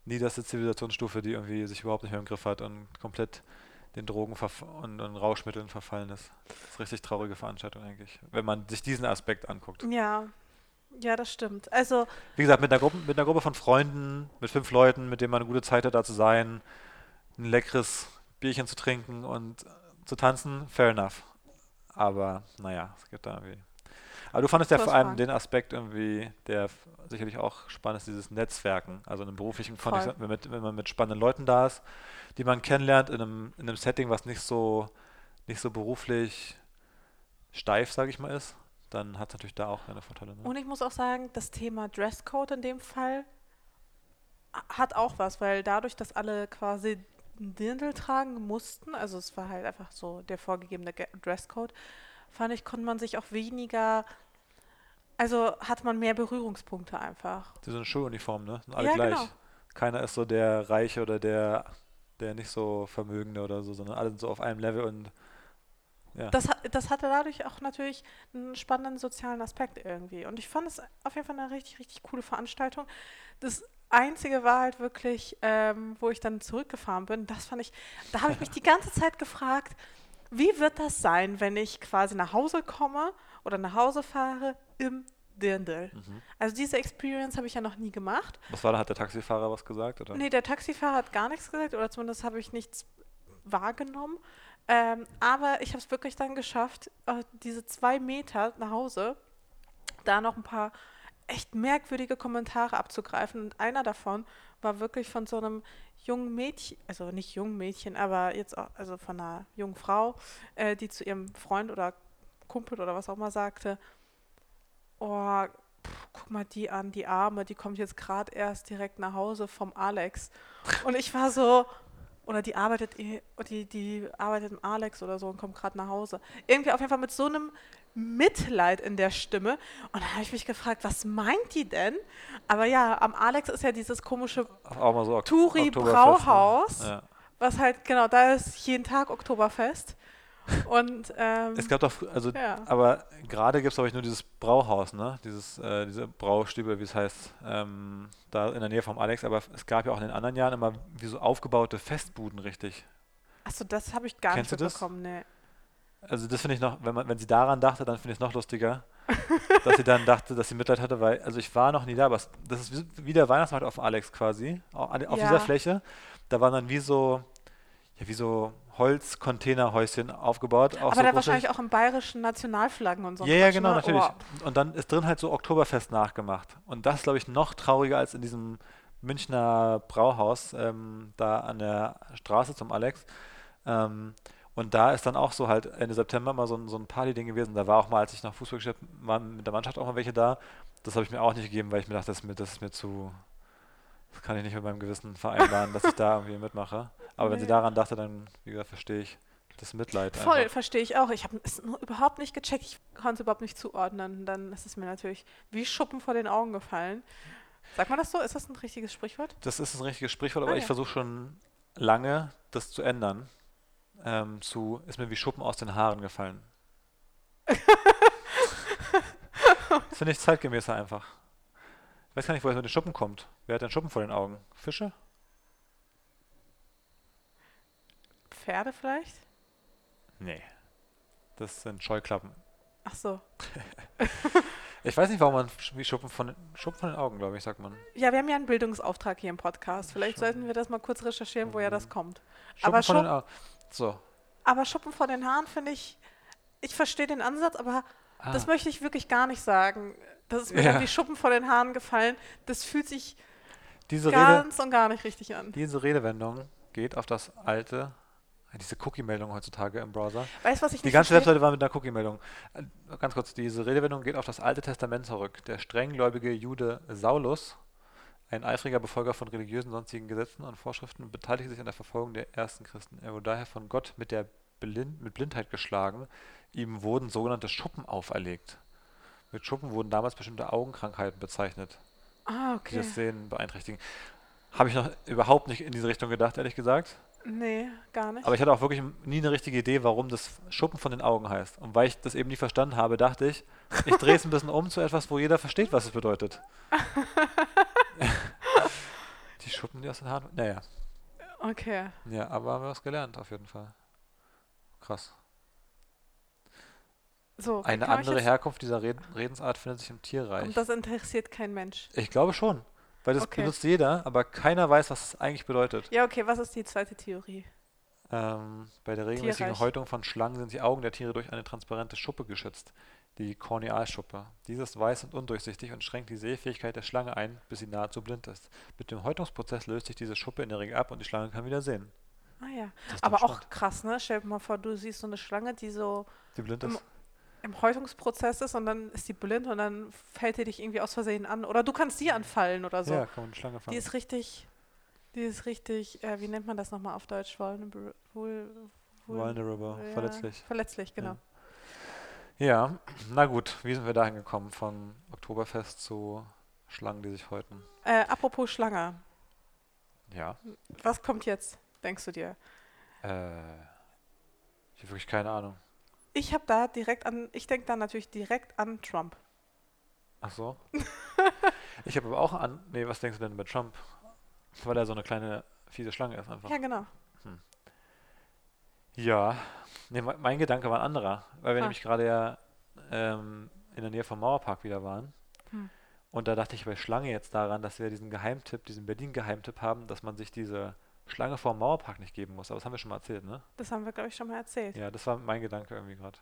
niederste Zivilisationsstufe, die irgendwie sich überhaupt nicht mehr im Griff hat und komplett den Drogen und, und Rauschmitteln verfallen ist. Das ist richtig traurige Veranstaltung eigentlich, wenn man sich diesen Aspekt anguckt.
Ja. Ja, das stimmt. Also,
Wie gesagt, mit einer, Gruppe, mit einer Gruppe von Freunden, mit fünf Leuten, mit denen man eine gute Zeit hat, da zu sein, ein leckeres Bierchen zu trinken und zu tanzen, fair enough. Aber naja, es gibt da irgendwie. Aber du fandest ja vor allem den Aspekt irgendwie, der sicherlich auch spannend ist, dieses Netzwerken. Also in einem beruflichen Kontext, wenn, wenn man mit spannenden Leuten da ist, die man kennenlernt in einem, in einem Setting, was nicht so, nicht so beruflich steif, sage ich mal, ist, dann hat es natürlich da auch eine Vorteile. Ne?
und ich muss auch sagen, das Thema Dresscode in dem Fall hat auch was, weil dadurch, dass alle quasi einen Dirndl tragen mussten, also es war halt einfach so der vorgegebene Ge- Dresscode, fand ich, konnte man sich auch weniger, also hat man mehr Berührungspunkte einfach.
Die sind Schuluniformen, ne? Sind alle
Ja,
gleich.
genau.
Keiner ist so der Reiche oder der, der nicht so Vermögende oder so, sondern alle sind so auf einem Level und ja.
Das, hat- das hatte dadurch auch natürlich einen spannenden sozialen Aspekt irgendwie. Und ich fand es auf jeden Fall eine richtig, richtig coole Veranstaltung. Das Einzige war halt wirklich, ähm, wo ich dann zurückgefahren bin, das fand ich, da habe ich mich die ganze Zeit gefragt, wie wird das sein, wenn ich quasi nach Hause komme oder nach Hause fahre im Dirndl?
Mhm.
Also diese Experience habe ich ja noch nie gemacht.
Was war da? Hat der Taxifahrer was gesagt? Oder?
Nee, der Taxifahrer hat gar nichts gesagt oder zumindest habe ich nichts wahrgenommen. Ähm, aber ich habe es wirklich dann geschafft, äh, diese zwei Meter nach Hause, da noch ein paar echt merkwürdige Kommentare abzugreifen. Und einer davon war wirklich von so einem jungen Mädchen, also nicht jungen Mädchen, aber jetzt auch, also von einer jungen Frau, äh, die zu ihrem Freund oder Kumpel oder was auch immer sagte, oh, pff, guck mal die an, die Arme, die kommt jetzt gerade erst direkt nach Hause vom Alex. Und ich war so, oder die arbeitet, eh- die, die arbeitet im Alex oder so und kommt gerade nach Hause. Irgendwie auf jeden Fall mit so einem Mitleid in der Stimme. Und dann habe ich mich gefragt, was meint die denn? Aber ja, am Alex ist ja dieses komische
so Ok-
Turi
Oktoberfest, ne? Ja.
was halt, genau, da ist jeden Tag Oktoberfest. Und ähm,
Es gab doch, also,
Ja.
aber gerade gibt es, glaube ich, nur dieses Brauhaus, ne? Dieses, äh, diese Braustübe, wie es heißt, ähm, da in der Nähe vom Alex. Aber es gab ja auch in den anderen Jahren immer wie so aufgebaute Festbuden, richtig.
achso, das habe ich gar
Kennst
nicht mitbekommen, nee.
Also das finde ich noch, wenn man, wenn sie daran dachte, dann finde ich es noch lustiger, dass sie dann dachte, dass sie Mitleid hatte, weil, also ich war noch nie da, aber es, das ist wie, wie der Weihnachtsmarkt auf Alex quasi, au- an, auf
Ja.
dieser Fläche. Da waren dann wie so, ja, wie so Holzcontainerhäuschen aufgebaut. Auch
Aber
so
da
große-
wahrscheinlich auch im bayerischen Nationalflaggen und so.
Ja, ja, genau,
ne?
natürlich.
Oh,
Und dann ist drin halt so Oktoberfest nachgemacht. Und das ist, glaube ich, noch trauriger als in diesem Münchner Brauhaus, ähm, da an der Straße zum Alex. Ähm, und da ist dann auch so halt Ende September mal so ein, so ein Party-Ding gewesen. Da war auch mal, als ich nach Fußball gespielt habe, mit der Mannschaft auch mal welche da. Das habe ich mir auch nicht gegeben, weil ich mir dachte, das ist mir, das ist mir zu. Das kann ich nicht mit meinem Gewissen vereinbaren, dass ich da irgendwie mitmache. Aber wenn sie
Nee.
daran dachte, dann, wie gesagt, verstehe ich das Mitleid.
Voll, verstehe ich auch. Ich habe es nur überhaupt nicht gecheckt. Ich konnte es überhaupt nicht zuordnen. Dann ist es mir natürlich wie Schuppen vor den Augen gefallen. Sagt man das so? Ist das ein richtiges Sprichwort?
Das ist ein richtiges Sprichwort, aber
Ah,
ich
ja.
versuche schon lange, das zu ändern. Ähm, zu, ist mir wie Schuppen aus den Haaren gefallen. das finde ich zeitgemäßer einfach. Ich weiß gar nicht, woher es mit den Schuppen kommt. Wer hat denn Schuppen vor den Augen? Fische?
Pferde vielleicht?
Nee. Das sind Scheuklappen.
Ach so.
Ich weiß nicht, warum man wie Schuppen von, Schuppen von den Augen, glaube ich, sagt man.
Ja, wir haben ja einen Bildungsauftrag hier im Podcast. Vielleicht
Schuppen.
sollten wir das mal kurz recherchieren, woher das kommt.
Schuppen
Aber
von den
Schupp-
Augen. So.
Aber Schuppen vor den Haaren finde ich, ich verstehe den Ansatz, aber das
Ah.
möchte ich wirklich gar nicht sagen. Das ist mir
Ja.
wie Schuppen vor den Haaren gefallen. Das fühlt sich
Diese Rede,
ganz und gar nicht richtig an.
diese Redewendung geht auf das alte, diese Cookie-Meldung heutzutage im Browser.
Weißt was ich
Die ganze? Webseite war mit einer Cookie-Meldung. Äh, Ganz kurz, diese Redewendung geht auf das Alte Testament zurück. Der strenggläubige Jude Saulus, ein eifriger Befolger von religiösen sonstigen Gesetzen und Vorschriften, beteiligte sich an der Verfolgung der ersten Christen. Er wurde daher von Gott mit der Blind mit Blindheit geschlagen. Ihm wurden sogenannte Schuppen auferlegt. Mit Schuppen wurden damals bestimmte Augenkrankheiten bezeichnet,
Ah,
die
okay.
das Sehen beeinträchtigen. Habe ich noch überhaupt nicht in diese Richtung gedacht, ehrlich gesagt.
Nee, gar nicht.
Aber ich hatte auch wirklich nie eine richtige Idee, warum das Schuppen von den Augen heißt. Und weil ich das eben nie verstanden habe, dachte ich, ich drehe es ein bisschen um zu etwas, wo jeder versteht, was es bedeutet. die Schuppen, die aus den Haaren. Naja,
okay.
ja, aber haben wir was gelernt, auf jeden Fall. Krass.
So,
Eine andere Herkunft dieser Red Redensart findet sich im Tierreich.
Und das interessiert kein Mensch.
Ich glaube schon. Weil das
Okay.
benutzt jeder, aber keiner weiß, was es eigentlich bedeutet.
Ja, okay, was ist die zweite Theorie?
Ähm, bei der regelmäßigen
Tierreich.
Häutung von Schlangen sind die Augen der Tiere durch eine transparente Schuppe geschützt, die Kornealschuppe. Diese ist weiß und undurchsichtig und schränkt die Sehfähigkeit der Schlange ein, bis sie nahezu blind ist. Mit dem Häutungsprozess löst sich diese Schuppe in der Regel ab und die Schlange kann wieder sehen.
Ah ja. Aber auch
spannend.
krass, ne? Stell dir mal vor, du siehst so eine Schlange, die so
Die blind ist.
Im Häutungsprozess ist und dann ist die blind und dann fällt die dich irgendwie aus Versehen an. Oder du kannst die anfallen oder so.
Ja, kann man eine Schlange
die
fangen.
ist richtig, die ist richtig, äh, wie nennt man das nochmal auf Deutsch? Vulnerable. Vul, vul,
Vulnerable,
ja,
verletzlich.
Verletzlich, genau.
Ja, na gut, wie sind wir dahin gekommen? Von Oktoberfest zu Schlangen, die sich häuten.
Äh, apropos Schlange.
Ja,
Was kommt jetzt, denkst du dir?
äh, ich habe wirklich keine Ahnung.
Ich habe da direkt an, ich denke da natürlich direkt an Trump.
Ach so. ich habe aber auch an. Nee, was denkst du denn bei Trump? Weil er so eine kleine fiese Schlange ist einfach.
Ja, genau.
Ja. Nee, me- mein Gedanke war ein anderer, weil wir
Ah.
nämlich gerade ja ähm, in der Nähe vom Mauerpark wieder waren.
Hm.
Und da dachte ich bei Schlange jetzt daran, dass wir diesen Geheimtipp, diesen Berlin-Geheimtipp haben, dass man sich diese Schlange vor dem Mauerpark nicht geben muss. Aber das haben wir schon mal erzählt, ne?
Das haben wir, glaube ich, schon mal erzählt.
Ja, das war mein Gedanke irgendwie gerade.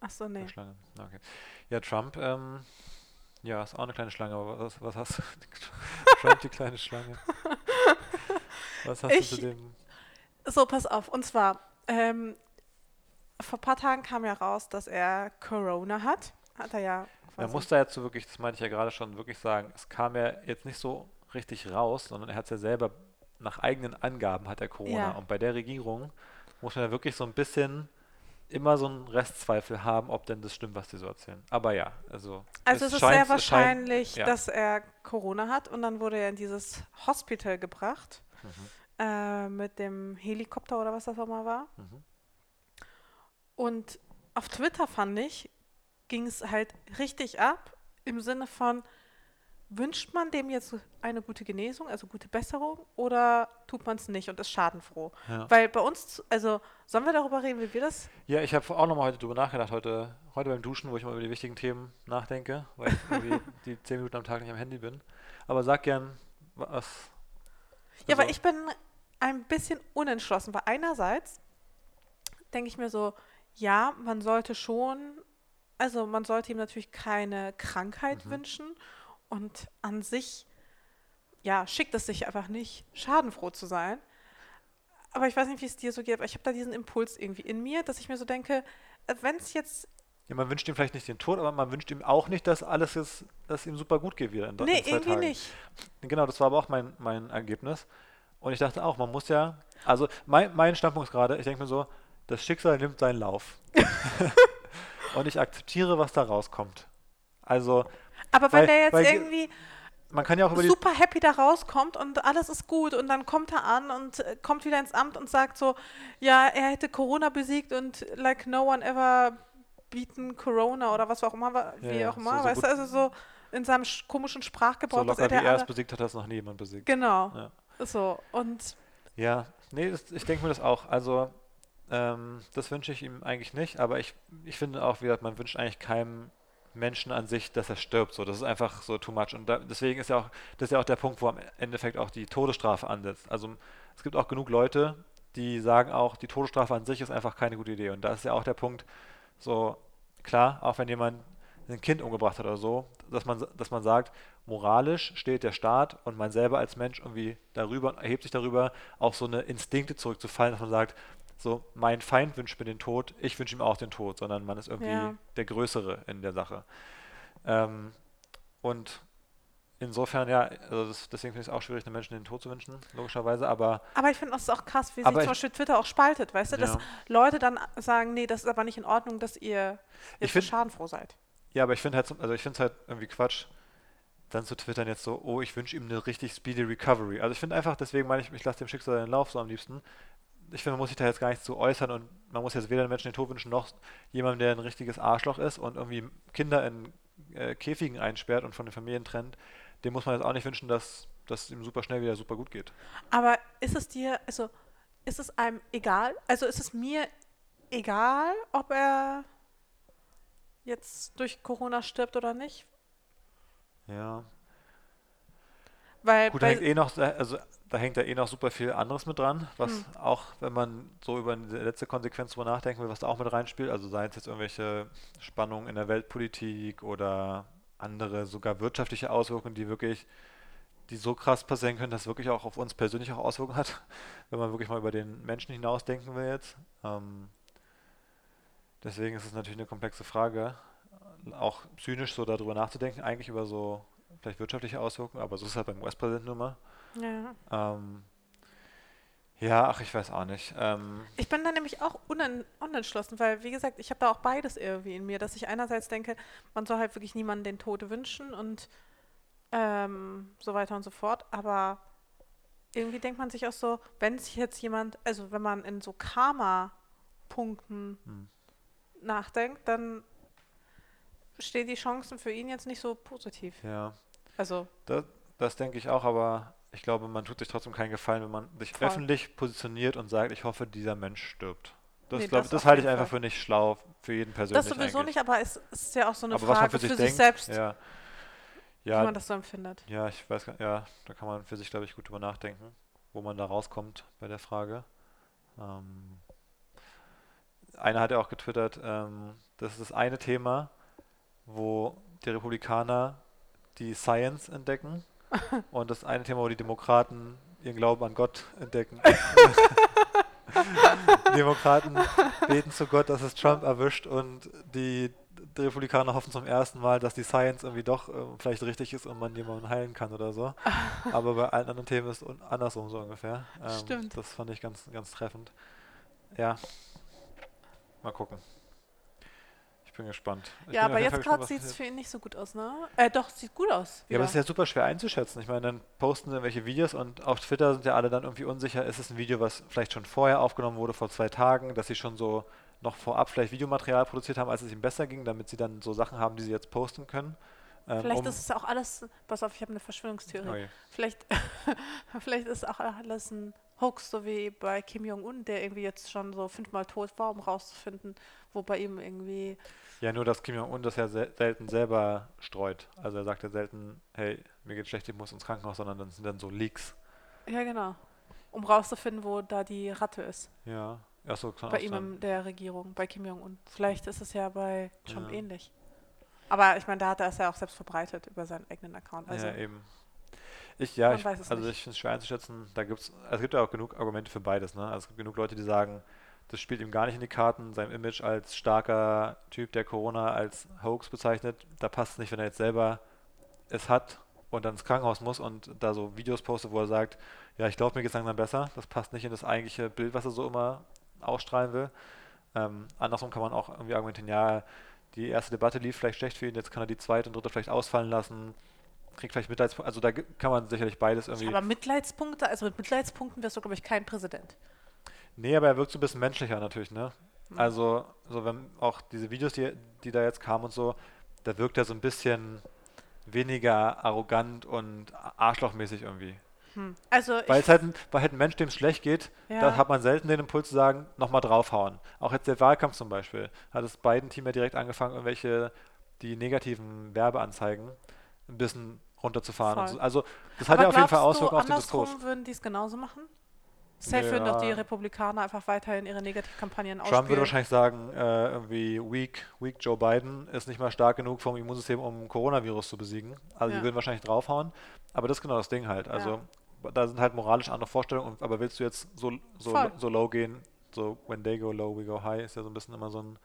Ach so, nee.
Schlange. Okay. Ja, Trump, ähm, ja, ist auch eine kleine Schlange, aber was, was hast du? Trump, die kleine Schlange. Was hast
Ich-
du zu dem?
So, pass auf. Und zwar, ähm, vor ein paar Tagen kam ja raus, dass er Corona hat. Hat er ja
Man muss da jetzt so wirklich, das meinte ich ja gerade schon, wirklich sagen, es kam ja jetzt nicht so richtig raus, sondern er hat es ja selber nach eigenen Angaben hat er Corona.
Ja.
Und bei der Regierung muss man ja wirklich so ein bisschen immer so einen Restzweifel haben, ob denn das stimmt, was die so erzählen. Aber ja, also
Also es ist
scheint-
sehr
es scheint-
wahrscheinlich,
ja.
dass er Corona hat und dann wurde er in dieses Hospital gebracht
Mhm.
äh, mit dem Helikopter oder was das auch mal war.
Mhm.
Und auf Twitter fand ich, ging es halt richtig ab im Sinne von, wünscht man dem jetzt eine gute Genesung, also gute Besserung, oder tut man es nicht und ist schadenfroh?
Ja.
Weil bei uns, also sollen wir darüber reden, wie wir das?
Ja, ich habe auch nochmal heute drüber nachgedacht, heute, heute beim Duschen, wo ich mal über die wichtigen Themen nachdenke, weil ich irgendwie die zehn Minuten am Tag nicht am Handy bin. Aber sag gern, was.
Ja,
also-
weil ich bin ein bisschen unentschlossen, weil einerseits denke ich mir so, ja, man sollte schon, also man sollte ihm natürlich keine Krankheit
Mhm.
wünschen und an sich, ja, schickt es sich einfach nicht, schadenfroh zu sein. Aber ich weiß nicht, wie es dir so geht, aber ich habe da diesen Impuls irgendwie in mir, dass ich mir so denke, wenn es jetzt,
Ja, man wünscht ihm vielleicht nicht den Tod, aber man wünscht ihm auch nicht, dass alles ist, dass ihm super gut geht wieder in,
nee,
in
irgendwie
Tagen.
nicht.
Genau, das war aber auch mein, mein Ergebnis. Und ich dachte auch, man muss ja, also mein, mein Standpunkt ist gerade, ich denke mir so, das Schicksal nimmt seinen Lauf. und ich akzeptiere, was da rauskommt. Also,
Aber wenn
Weil-
der jetzt
weil-
irgendwie
man kann ja auch über
super happy da rauskommt und alles ist gut und dann kommt er an und äh, kommt wieder ins Amt und sagt so, ja, er hätte Corona besiegt und like no one ever beaten Corona oder was auch immer, wie
ja,
auch
so-
immer,
so
weißt du, also so in seinem sch- komischen
so
Sprachgebrauch, er
locker wie
der
er es besiegt hat, hat es noch nie jemand besiegt.
genau,
Ja.
so und
Ja, nee, das, ich denke mir das auch. Also, ähm, das wünsche ich ihm eigentlich nicht, aber ich, ich finde auch, wie gesagt, man wünscht eigentlich keinem Menschen an sich, dass er stirbt. So, das ist einfach so too much. Und da, deswegen ist ja auch, das ist ja auch der Punkt, wo am Endeffekt auch die Todesstrafe ansetzt. Also es gibt auch genug Leute, die sagen auch, die Todesstrafe an sich ist einfach keine gute Idee. Und da ist ja auch der Punkt, so klar, auch wenn jemand ein Kind umgebracht hat oder so, dass man, dass man sagt, moralisch steht der Staat und man selber als Mensch irgendwie darüber, erhebt sich darüber, auf so eine Instinkte zurückzufallen, dass man sagt, so, mein Feind wünscht mir den Tod, ich wünsche ihm auch den Tod, sondern man ist irgendwie
Ja.
der Größere in der Sache. Ähm, und insofern, ja, also das, deswegen finde ich es auch schwierig, den Menschen den Tod zu wünschen, logischerweise, aber
aber ich finde das auch krass, wie sich zum Beispiel Twitter auch spaltet, weißt du, dass
Ja.
Leute dann sagen, nee, das ist aber nicht in Ordnung, dass ihr so
find-
schadenfroh seid.
Ja, aber ich finde halt, so- also ich finde es halt irgendwie Quatsch, dann zu twittern jetzt so, oh, ich wünsche ihm eine richtig speedy Recovery. Also ich finde einfach, deswegen meine ich, ich lasse dem Schicksal den Lauf so am liebsten. Ich finde, man muss sich da jetzt gar nicht zu äußern und man muss jetzt weder den Menschen den Tod wünschen, noch jemandem, der ein richtiges Arschloch ist und irgendwie Kinder in äh, Käfigen einsperrt und von den Familien trennt. Dem muss man jetzt auch nicht wünschen, dass es ihm super schnell wieder super gut geht.
Aber ist es dir, also ist es einem egal? Also ist es mir egal, ob er jetzt durch Corona stirbt oder nicht?
Ja.
Weil
Gut, da hängt eh noch, also da hängt ja eh noch super viel anderes mit dran, was
Hm.
auch, wenn man so über die letzte Konsequenz drüber nachdenken will, was da auch mit reinspielt, also seien es jetzt irgendwelche Spannungen in der Weltpolitik oder andere sogar wirtschaftliche Auswirkungen, die wirklich, die so krass passieren können, dass es wirklich auch auf uns persönlich auch Auswirkungen hat, wenn man wirklich mal über den Menschen hinausdenken will jetzt. Ähm, deswegen ist es natürlich eine komplexe Frage, auch zynisch so darüber nachzudenken, eigentlich über so vielleicht wirtschaftliche Auswirkungen, aber so ist es halt beim US-Präsidenten nun mal.
Ja.
Ähm, ja, ach, ich weiß auch nicht. Ähm,
Ich bin da nämlich auch unen, unentschlossen, weil, wie gesagt, ich habe da auch beides irgendwie in mir, dass ich einerseits denke, man soll halt wirklich niemandem den Tod wünschen und ähm, so weiter und so fort, aber irgendwie denkt man sich auch so, wenn sich jetzt jemand, also wenn man in so Karma-Punkten
Hm.
nachdenkt, dann stehen die Chancen für ihn jetzt nicht so positiv.
ja,
Also,
das, das denke ich auch, aber ich glaube, man tut sich trotzdem keinen Gefallen, wenn man sich
Voll.
öffentlich positioniert und sagt, ich hoffe, dieser Mensch stirbt. Das,
Nee,
glaub,
das
das, halte ich einfach
Fall.
für nicht schlau für jeden persönlich
das sowieso
eigentlich.
nicht, aber es ist ja auch so eine
aber
Frage
für sich
für
denkt,
sich selbst,
ja,
wie
ja,
man das so empfindet.
ja, ich weiß gar ja, da kann man für sich, glaube ich, gut drüber nachdenken, wo man da rauskommt bei der Frage. Ähm, einer hat ja auch getwittert, ähm, das ist das eine Thema, wo die Republikaner die Science entdecken und das eine Thema, wo die Demokraten ihren Glauben an Gott entdecken. Demokraten beten zu Gott, dass es Trump erwischt und die, Republikaner hoffen zum ersten Mal, dass die Science irgendwie doch äh, vielleicht richtig ist und man jemanden heilen kann oder so. Aber bei allen anderen Themen ist es andersrum so ungefähr. Ähm,
Stimmt.
Das fand ich ganz, ganz treffend. Ja, mal gucken. Ich bin gespannt. Ich
ja,
bin
aber jetzt gerade sieht es für ihn nicht so gut aus, ne? Äh, doch, sieht gut aus.
Ja, aber es
wieder.
ist ja super schwer einzuschätzen. Ich meine, dann posten sie irgendwelche Videos und auf Twitter sind ja alle dann irgendwie unsicher, ist es ein Video, was vielleicht schon vorher aufgenommen wurde, vor zwei Tagen, dass sie schon so noch vorab vielleicht Videomaterial produziert haben, als es ihnen besser ging, damit sie dann so Sachen haben, die sie jetzt posten können. Ähm,
Vielleicht
um-
ist es auch alles, pass auf, ich habe eine Verschwörungstheorie.
Oh.
Vielleicht, vielleicht ist auch alles ein Hoax, so wie bei Kim Jong-un, der irgendwie jetzt schon so fünfmal tot war, um rauszufinden, wo bei ihm irgendwie.
Ja, nur, dass Kim Jong-un das ja sel selten selber streut. Also er sagt ja selten, hey, mir geht schlecht, ich muss ins Krankenhaus, sondern dann sind dann so Leaks.
Ja, genau. Um rauszufinden, wo da die Ratte ist.
Ja, achso, kann
bei ihm in der Regierung, bei Kim Jong-un. Vielleicht ist es ja bei Trump
Ja.
ähnlich. Aber ich meine, da hat er es ja auch selbst verbreitet über seinen eigenen Account. Also,
ja, eben. Ich, ja, ich,
weiß es
also
nicht.
ich finde es schwer einzuschätzen. Da gibt's, es gibt ja auch genug Argumente für beides. Ne? Also es gibt genug Leute, die sagen, das spielt ihm gar nicht in die Karten, sein Image als starker Typ, der Corona als Hoax bezeichnet. Da passt es nicht, wenn er jetzt selber es hat und dann ins Krankenhaus muss und da so Videos postet, wo er sagt, ja, ich glaube, mir geht es langsam besser. Das passt nicht in das eigentliche Bild, was er so immer ausstrahlen will. Ähm, andersrum kann man auch irgendwie argumentieren, ja, die erste Debatte lief vielleicht schlecht für ihn, jetzt kann er die zweite und dritte vielleicht ausfallen lassen, kriegt vielleicht Mitleidspunkte. Also da kann man sicherlich beides irgendwie.
aber Mitleidspunkte, also mit Mitleidspunkten wirst du, glaube ich, kein Präsident.
Nee, aber er wirkt so ein bisschen menschlicher natürlich, ne?
Hm.
Also, so wenn auch diese Videos, die, die da jetzt kamen und so, da wirkt er so ein bisschen weniger arrogant und arschlochmäßig irgendwie.
Hm. Also
Weil es halt ein, weil halt ein Mensch, dem es schlecht geht,
Ja.
da hat man selten den Impuls zu sagen, nochmal draufhauen. Auch jetzt der Wahlkampf zum Beispiel, hat das beiden Team ja direkt angefangen, irgendwelche die negativen Werbeanzeigen ein bisschen runterzufahren. So. Also das hat
aber
ja auf jeden Fall Auswirkungen auf den Diskurs.
würden die es genauso machen? Safe würden doch die
Ja.
Republikaner einfach weiterhin ihre Negativkampagnen
Trump würde
ausspielen.
wahrscheinlich sagen, äh, irgendwie weak, weak Joe Biden ist nicht mal stark genug vom Immunsystem, um Coronavirus zu besiegen. Also
Ja.
die würden wahrscheinlich draufhauen. Aber das ist genau das Ding halt. Also da sind halt moralisch andere Vorstellungen. Aber willst du jetzt so, so,
Voll.
so low gehen, so when they go low, we go high, ist ja so ein bisschen immer so ein,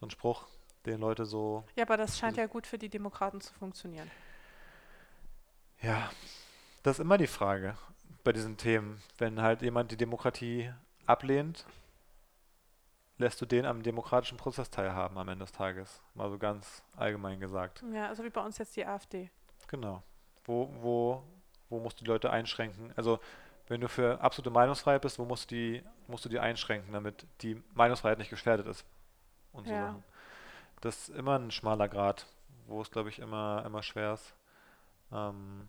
so ein Spruch, den Leute so,
Ja, aber das scheint ja gut für die Demokraten zu funktionieren.
Ja, das ist immer die Frage bei diesen Themen. Wenn halt jemand die Demokratie ablehnt, lässt du den am demokratischen Prozess teilhaben am Ende des Tages. Mal so ganz allgemein gesagt.
Ja, also wie bei uns jetzt die AfD.
Genau. Wo, wo, wo musst du die Leute einschränken? Also wenn du für absolute Meinungsfreiheit bist, wo musst du die, musst du die einschränken, damit die Meinungsfreiheit nicht gefährdet ist? Und so
Ja.
Sachen. Das ist immer ein schmaler Grad, wo es, glaube ich, immer, immer schwer ist. Ähm,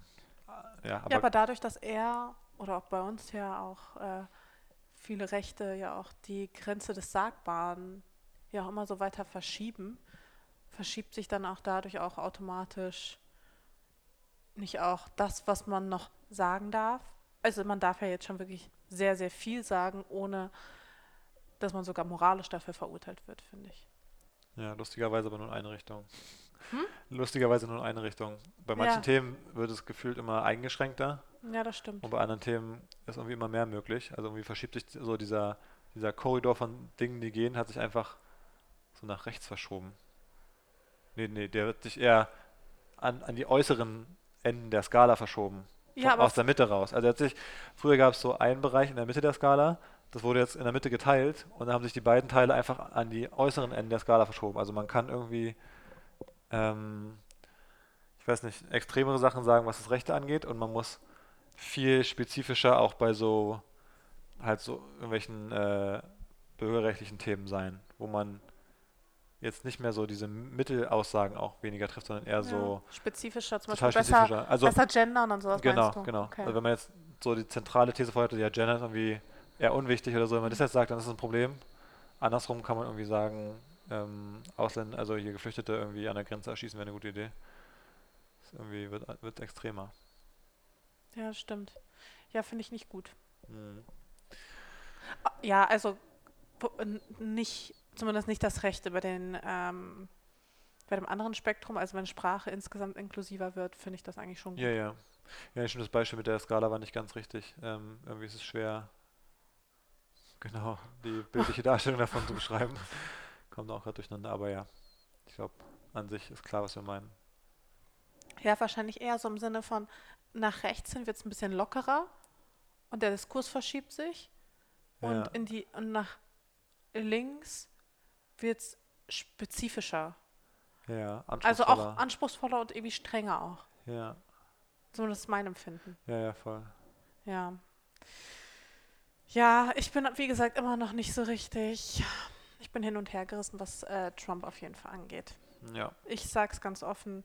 ja, aber,
ja, aber dadurch, dass er oder auch bei uns ja auch äh, viele Rechte ja auch die Grenze des Sagbaren ja auch immer so weiter verschieben, verschiebt sich dann auch dadurch auch automatisch nicht auch das, was man noch sagen darf. Also man darf ja jetzt schon wirklich sehr, sehr viel sagen, ohne dass man sogar moralisch dafür verurteilt wird, finde ich.
ja, lustigerweise aber nur in eine Richtung.
Hm?
Lustigerweise nur in eine Richtung. Bei manchen
Ja.
Themen wird es gefühlt immer eingeschränkter.
Ja, das stimmt.
Und bei anderen Themen ist irgendwie immer mehr möglich. Also irgendwie verschiebt sich so dieser, dieser Korridor von Dingen, die gehen, hat sich einfach so nach rechts verschoben. Nee, nee, der wird sich eher an, an die äußeren Enden der Skala verschoben.
Ja,
aus der Mitte raus. Also sich, früher gab es so einen Bereich in der Mitte der Skala, das wurde jetzt in der Mitte geteilt und dann haben sich die beiden Teile einfach an die äußeren Enden der Skala verschoben. Also man kann irgendwie, ähm, ich weiß nicht, extremere Sachen sagen, was das Rechte angeht und man muss viel spezifischer auch bei so halt so irgendwelchen äh, bürgerrechtlichen Themen sein, wo man jetzt nicht mehr so diese Mittelaussagen auch weniger trifft, sondern eher so
ja, spezifischer, zum Beispiel besser,
spezifischer. Also
besser gendern und sowas
genau, genau.
Okay.
Also wenn man jetzt so die zentrale These vorher hatte, ja, Gender ist irgendwie eher unwichtig oder so, wenn man das jetzt sagt, dann ist das ein Problem. Andersrum kann man irgendwie sagen, ähm, Ausländer, also hier Geflüchtete irgendwie an der Grenze erschießen wäre eine gute Idee. Das irgendwie wird, wird extremer.
ja, stimmt. Ja, finde ich nicht gut.
Mhm.
Ja, also nicht, zumindest nicht das Recht über den, ähm, bei dem anderen Spektrum, also wenn Sprache insgesamt inklusiver wird, finde ich das eigentlich schon gut.
Ja, ja. Ja, stimmt, das Beispiel mit der Skala war nicht ganz richtig. Ähm, irgendwie ist es schwer, genau, die bildliche Darstellung davon zu beschreiben. Kommt auch gerade durcheinander, aber ja, ich glaube, an sich ist klar, was wir meinen.
Ja, wahrscheinlich eher so im Sinne von, nach rechts hin wird es ein bisschen lockerer und der Diskurs verschiebt sich. Und
Ja.
in die und nach links wird es spezifischer.
Ja,
Also auch anspruchsvoller. und irgendwie strenger auch.
ja,
Zumindest mein Empfinden.
ja, ja, voll.
Ja. Ja, ich bin, wie gesagt, immer noch nicht so richtig. Ich bin hin und her gerissen, was äh, Trump auf jeden Fall angeht.
Ja,
Ich sag's ganz offen,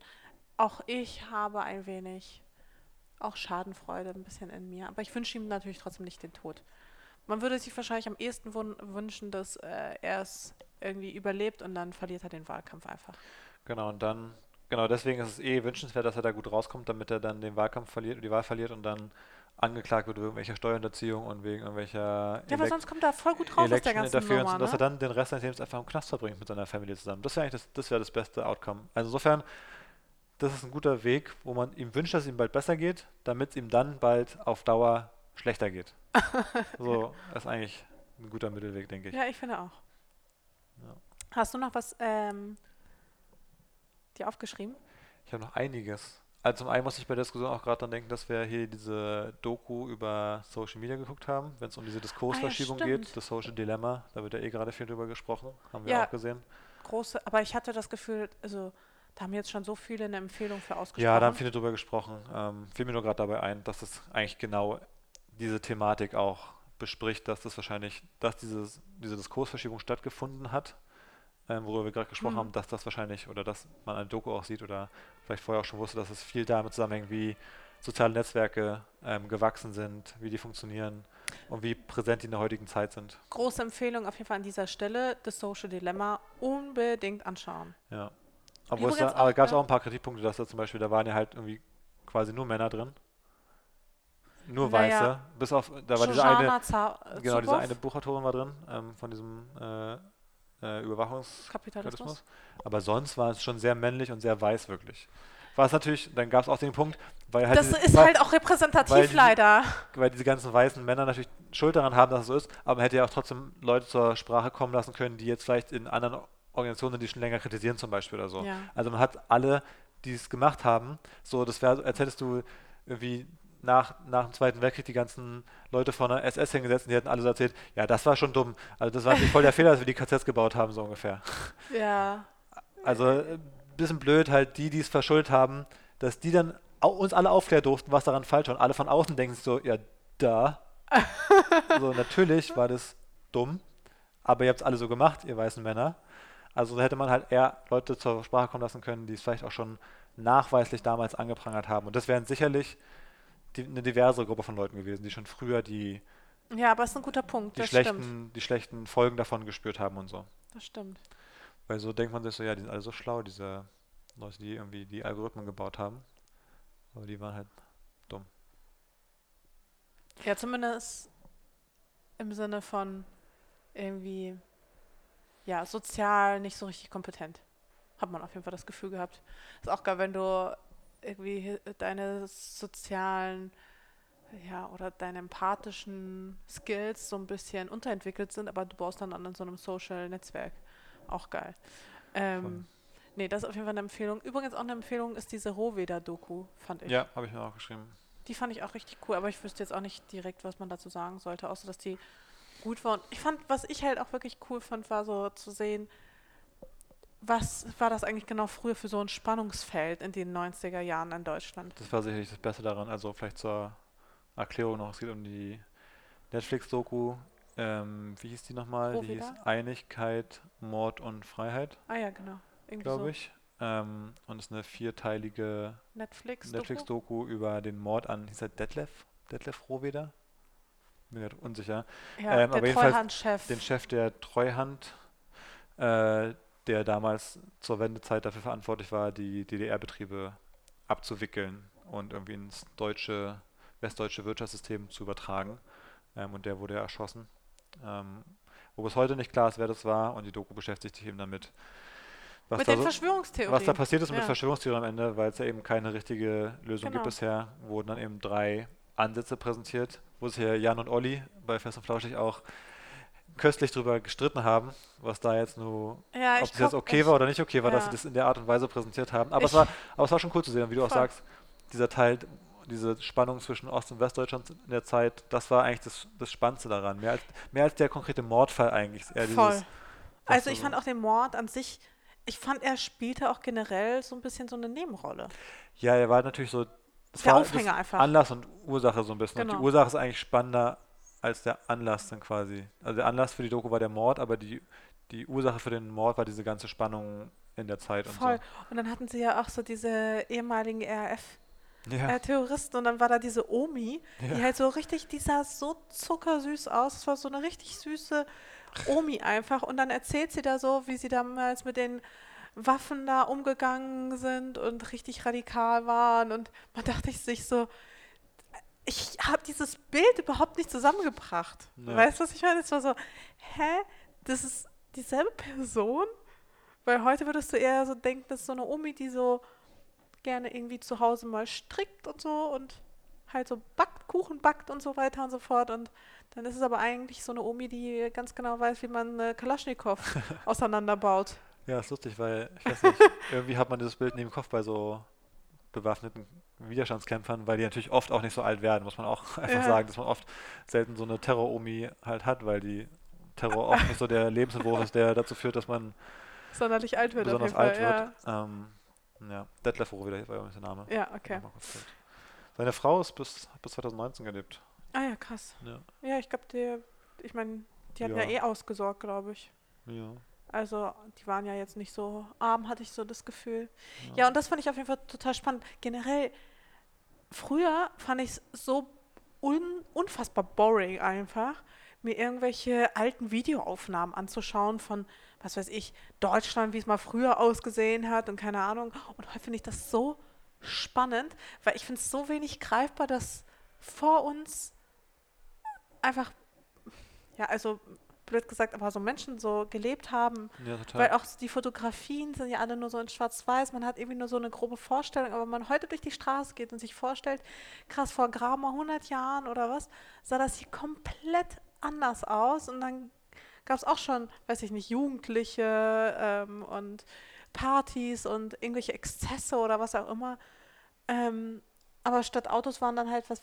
auch ich habe ein wenig auch Schadenfreude ein bisschen in mir. Aber ich wünsche ihm natürlich trotzdem nicht den Tod. Man würde sich wahrscheinlich am ehesten wünschen, dass äh, er es irgendwie überlebt und dann verliert er den Wahlkampf einfach.
genau. Und dann, genau deswegen ist es eh wünschenswert, dass er da gut rauskommt, damit er dann den Wahlkampf verliert, die Wahl verliert und dann angeklagt wird wegen irgendwelcher Steuerhinterziehung und wegen irgendwelcher
Ja, aber sonst kommt er voll gut raus aus der
Election
ganzen
Interference
Nummer,
und dass er
ne?
dann den Rest seines Lebens einfach im Knast verbringt mit seiner Familie zusammen. Das wäre eigentlich das, das, wäre das beste Outcome. Also insofern, das ist ein guter Weg, wo man ihm wünscht, dass es ihm bald besser geht, damit es ihm dann bald auf Dauer schlechter geht. so, das ist eigentlich ein guter Mittelweg, denke ich.
Ja, ich finde auch.
Ja.
Hast du noch was ähm, dir aufgeschrieben?
Ich habe noch einiges. Also zum einen muss ich bei der Diskussion auch gerade dran denken, dass wir hier diese Doku über Social Media geguckt haben, wenn es um diese Diskursverschiebung geht,
stimmt.
das Social Dilemma, da wird ja eh gerade viel drüber gesprochen, haben wir
Ja.
auch gesehen.
Große, aber ich hatte das Gefühl, also da haben jetzt schon so viele eine Empfehlung für ausgesprochen.
Ja, da haben viele drüber gesprochen. Ähm, fiel mir nur gerade dabei ein, dass es eigentlich genau diese Thematik auch bespricht, dass das wahrscheinlich, dass dieses, diese Diskursverschiebung stattgefunden hat, ähm, worüber wir gerade gesprochen
Mhm.
haben, dass das wahrscheinlich oder dass man eine Doku auch sieht oder vielleicht vorher auch schon wusste, dass es viel damit zusammenhängt, wie soziale Netzwerke ähm, gewachsen sind, wie die funktionieren und wie präsent die in der heutigen Zeit sind.
Große Empfehlung auf jeden Fall an dieser Stelle, das Social Dilemma unbedingt anschauen.
Ja. Obwohl es da, gab es auch ein paar Kritikpunkte, dass da zum Beispiel, da waren ja halt irgendwie quasi nur Männer drin. Nur
Naja,
Weiße. Bis auf, da war diese eine,
Shoshana Za- äh,
genau, diese eine Buchautorin war drin, ähm, von diesem äh, äh, Überwachungskapitalismus.
Kapitalismus.
Aber sonst war es schon sehr männlich und sehr weiß wirklich. Was natürlich, dann gab es auch den Punkt, weil halt,
Das
diese,
ist
weil,
halt auch repräsentativ
weil diese-
leider.
weil diese ganzen weißen Männer natürlich Schuld daran haben, dass es so ist, aber man hätte ja auch trotzdem Leute zur Sprache kommen lassen können, die jetzt vielleicht in anderen Organisationen, die schon länger kritisieren zum Beispiel oder so.
Ja.
Also man hat alle, die es gemacht haben, so, das wäre, als hättest du irgendwie nach, nach dem Zweiten Weltkrieg die ganzen Leute von der SS hingesetzt und die hätten alle so erzählt, ja, das war schon dumm. Also das war natürlich voll der Fehler, dass wir die KZs gebaut haben, so ungefähr.
Ja.
Also ein bisschen blöd halt die, die es verschuldet haben, dass die dann uns alle aufklären durften, was daran falsch war. Und alle von außen denken sich so, ja, da. so, natürlich war das dumm, aber ihr habt es alle so gemacht, ihr weißen Männer. Also hätte man halt eher Leute zur Sprache kommen lassen können, die es vielleicht auch schon nachweislich damals angeprangert haben. Und das wären sicherlich eine diverse Gruppe von Leuten gewesen, die schon früher die,
ja, aber es ist ein guter Punkt.
die,
Das
schlechten,
stimmt.
die schlechten Folgen davon gespürt haben und so.
Das stimmt.
Weil so denkt man sich so, ja, die sind alle so schlau, diese Leute, die irgendwie die Algorithmen gebaut haben. Aber die waren halt dumm.
Ja, zumindest im Sinne von irgendwie, ja, sozial nicht so richtig kompetent. Hat man auf jeden Fall das Gefühl gehabt. Ist auch geil, wenn du irgendwie deine sozialen, ja, oder deine empathischen Skills so ein bisschen unterentwickelt sind, aber du baust dann an so einem Social-Netzwerk. Auch geil. Ähm, nee, das ist auf jeden Fall eine Empfehlung. Übrigens auch eine Empfehlung ist diese Rohweder-Doku, fand ich.
Ja, habe ich mir auch geschrieben.
Die fand ich auch richtig cool, aber ich wüsste jetzt auch nicht direkt, was man dazu sagen sollte, außer dass die gut war. Und ich fand, was ich halt auch wirklich cool fand, war so zu sehen, was war das eigentlich genau früher für so ein Spannungsfeld in den 90er Jahren in Deutschland?
Das war sicherlich das Beste daran. Also vielleicht zur Erklärung noch, es geht um die Netflix-Doku. Ähm, wie hieß die nochmal? Die hieß? Einigkeit, Mord und Freiheit,
Ah ja, genau.
Glaube
so.
ich. Ähm, und es ist eine vierteilige
Netflix.
Netflix-Doku über den Mord an, hieß er Detlef? Detlef Rohweder? Bin mir grad unsicher.
Ja,
Ähm,
der Treuhandchef.
den Chef der Treuhand, äh, der damals zur Wendezeit dafür verantwortlich war, die DDR-Betriebe abzuwickeln und irgendwie ins deutsche, westdeutsche Wirtschaftssystem zu übertragen. Ähm, und der wurde erschossen. Ähm, wo bis heute nicht klar ist, wer das war. Und die Doku beschäftigt sich eben damit, was
mit
da
den
so,
Verschwörungstheorien.
was da passiert ist mit
Ja.
Verschwörungstheorien am Ende, weil es ja eben keine richtige Lösung
Genau.
gibt bisher, wurden dann eben drei Ansätze präsentiert, wo sich ja Jan und Olli bei Fest und Flauschig auch köstlich drüber gestritten haben, was da jetzt nur,
Ja,
ob das jetzt okay
ich-
war oder nicht okay war, dass
ja.
sie das in der Art und Weise präsentiert haben. Aber, es,
Ich-
war, aber es war schon cool zu sehen, wie du auch
Voll.
sagst, dieser Teil, diese Spannung zwischen Ost- und Westdeutschland in der Zeit, das war eigentlich das, das Spannendste daran. Mehr als, mehr als der konkrete Mordfall eigentlich. Eher
Voll.
dieses,
Also ich
so-
fand auch den Mord an sich, ich fand, er spielte auch generell so ein bisschen so eine Nebenrolle.
Ja, er war natürlich so. Das
Der
war
Aufhänger einfach.
Anlass und Ursache so ein bisschen. Und
Genau.
die Ursache ist eigentlich spannender als der Anlass dann quasi. Also der Anlass für die Doku war der Mord, aber die, die Ursache für den Mord war diese ganze Spannung in der Zeit und
Voll. Und dann hatten sie ja auch so diese ehemaligen
so. Ja,
RAF-Terroristen und dann war da diese Omi,
Ja.
die halt so richtig, die sah so zuckersüß aus. Es war so eine richtig süße Omi einfach. Und dann erzählt sie da so, wie sie damals mit den Waffen da umgegangen sind und richtig radikal waren. Und man dachte sich so, ich habe dieses Bild überhaupt nicht zusammengebracht.
Ja.
Weißt du, was ich meine? Es war so, hä? Das ist dieselbe Person? Weil heute würdest du eher so denken, das ist so eine Omi, die so gerne irgendwie zu Hause mal strickt und so und halt so backt, Kuchen backt und so weiter und so fort. Und dann ist es aber eigentlich so eine Omi, die ganz genau weiß, wie man äh, Kalaschnikow auseinanderbaut.
ja, ist lustig, weil ich weiß nicht, irgendwie hat man dieses Bild neben dem Kopf bei so bewaffneten Widerstandskämpfern, weil die natürlich oft auch nicht so alt werden, muss man auch einfach
Ja.
sagen, dass man oft selten so eine Terror-Omi halt hat, weil die Terror oft nicht so der Lebensentwurf ist, der dazu führt, dass man
Sonderlich alt wird
besonders alt
Fall.
wird. Ähm, ja, Detlef Rowe wieder, war übrigens der Name.
Ja, ja okay.
Seine Frau ist bis, hat bis 2019 gelebt.
Ah ja, krass.
Ja.
Ja, ich glaube, der, ich meine, die hatten ja.
Ja.
eh ausgesorgt, glaube ich.
Ja.
Also, die waren ja jetzt nicht so arm, hatte ich so das Gefühl.
Ja.
Ja, und das fand ich auf jeden Fall total spannend. Generell, früher fand ich es so un unfassbar boring einfach, mir irgendwelche alten Videoaufnahmen anzuschauen von, was weiß ich, Deutschland, wie es mal früher ausgesehen hat und keine Ahnung. Und heute finde ich das so spannend, weil ich finde es so wenig greifbar, dass vor uns einfach, ja, also blöd gesagt, aber so Menschen so gelebt haben,
ja,
weil auch die Fotografien sind ja alle nur so in Schwarz-Weiß. Man hat irgendwie nur so eine grobe Vorstellung. Aber wenn man heute durch die Straße geht und sich vorstellt, krass, vor gerade mal 100 Jahren oder was, sah das hier komplett anders aus. Und dann gab es auch schon, weiß ich nicht, Jugendliche ähm, und Partys und irgendwelche Exzesse oder was auch immer. Ähm, aber statt Autos waren dann halt was,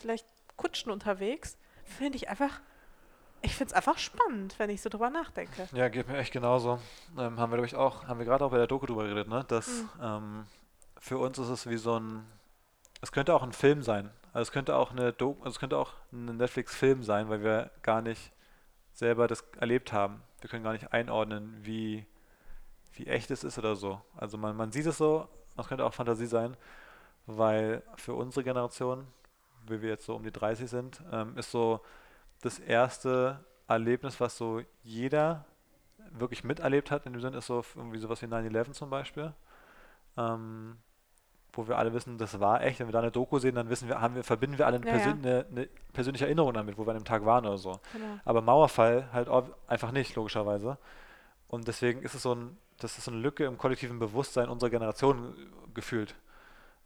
vielleicht Kutschen unterwegs. Finde ich einfach, ich finde es einfach spannend, wenn ich so drüber nachdenke.
Ja, geht mir echt genauso. Ähm, haben wir, glaube ich, auch, haben wir gerade auch bei der Doku drüber geredet, ne? Dass
Mhm.
ähm, für uns ist es wie so ein, es könnte auch ein Film sein. Also es könnte auch eine Doku, also es könnte auch ein Netflix-Film sein, weil wir gar nicht selber das erlebt haben. Wir können gar nicht einordnen, wie, wie echt es ist oder so. Also man, man sieht es so, es könnte auch Fantasie sein, weil für unsere Generation, wie wir jetzt so um die 30 sind, ähm, ist so das erste Erlebnis, was so jeder wirklich miterlebt hat, in dem Sinne ist so irgendwie sowas wie 9-11 zum Beispiel, ähm, wo wir alle wissen, das war echt. Wenn wir da eine Doku sehen, dann wissen wir, haben wir, verbinden wir alle eine,
Ja, ja.
persön eine, eine persönliche Erinnerung damit, wo wir an dem Tag waren oder so.
Genau.
Aber Mauerfall halt einfach nicht, logischerweise. Und deswegen ist es so ein, das ist so eine Lücke im kollektiven Bewusstsein unserer Generation äh, gefühlt.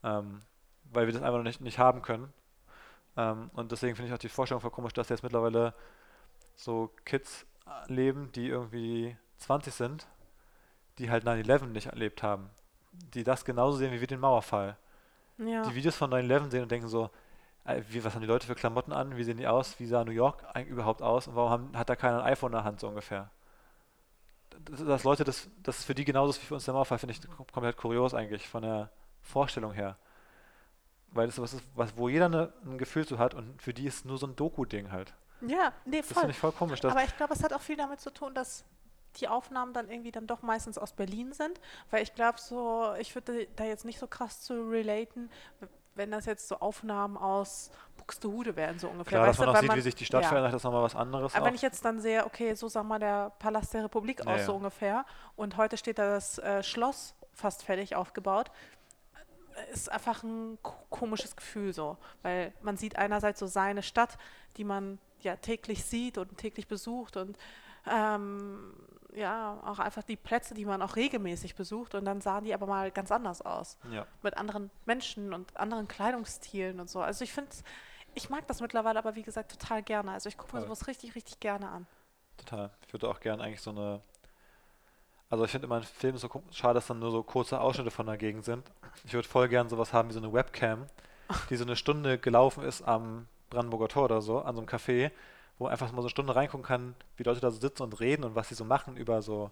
Ähm, weil wir das einfach noch nicht, nicht haben können. Ähm, und deswegen finde ich auch die Vorstellung voll komisch, dass jetzt mittlerweile so Kids leben, die irgendwie 20 sind, die halt 9-11 nicht erlebt haben. Die das genauso sehen wie wir den Mauerfall
Ja.
die Videos von 9-11 sehen und denken so, äh, wie, was haben die Leute für Klamotten an, wie sehen die aus, wie sah New York eigentlich überhaupt aus und warum haben, hat da keiner ein iPhone in der Hand so ungefähr. Das, dass Leute, das, das ist für die genauso ist wie für uns der Mauerfall, finde ich kom- komplett kurios eigentlich von der Vorstellung her. Weil das was ist, was, wo jeder eine, ein Gefühl zu hat und für die ist nur so ein Doku-Ding halt.
ja, nee,
Das
voll.
finde ich voll komisch. Dass,
Aber ich glaube, es hat auch viel damit zu tun, dass die Aufnahmen dann irgendwie dann doch meistens aus Berlin sind. Weil ich glaube, so, ich würde da jetzt nicht so krass zu relaten, wenn das jetzt so Aufnahmen aus Buxtehude wären, so ungefähr.
klar, dass
weißt
man
du,
auch sieht,
man-
wie sich die Stadt
ja.
verändert, das ist nochmal was anderes.
Aber
auch.
wenn ich jetzt dann sehe, okay, so sah mal der Palast der Republik
Ja,
aus, so ungefähr, und heute steht da das äh, Schloss fast fertig aufgebaut, ist einfach ein ko- komisches Gefühl so, weil man sieht einerseits so seine Stadt, die man ja täglich sieht und täglich besucht und ähm, ja, auch einfach die Plätze, die man auch regelmäßig besucht und dann sahen die aber mal ganz anders aus.
Ja.
Mit anderen Menschen und anderen Kleidungsstilen und so. Also ich finde, ich mag das mittlerweile aber wie gesagt total gerne. Also ich gucke mir sowas richtig, richtig gerne an.
Total. Ich würde auch gerne eigentlich so eine. Also ich finde immer in Filmen so schade, dass dann nur so kurze Ausschnitte von der Gegend sind. Ich würde voll gern sowas haben wie so eine Webcam, die so eine Stunde gelaufen ist am Brandenburger Tor oder so, an so einem Café, wo man einfach mal so eine Stunde reingucken kann, wie Leute da so sitzen und reden und was sie so machen über so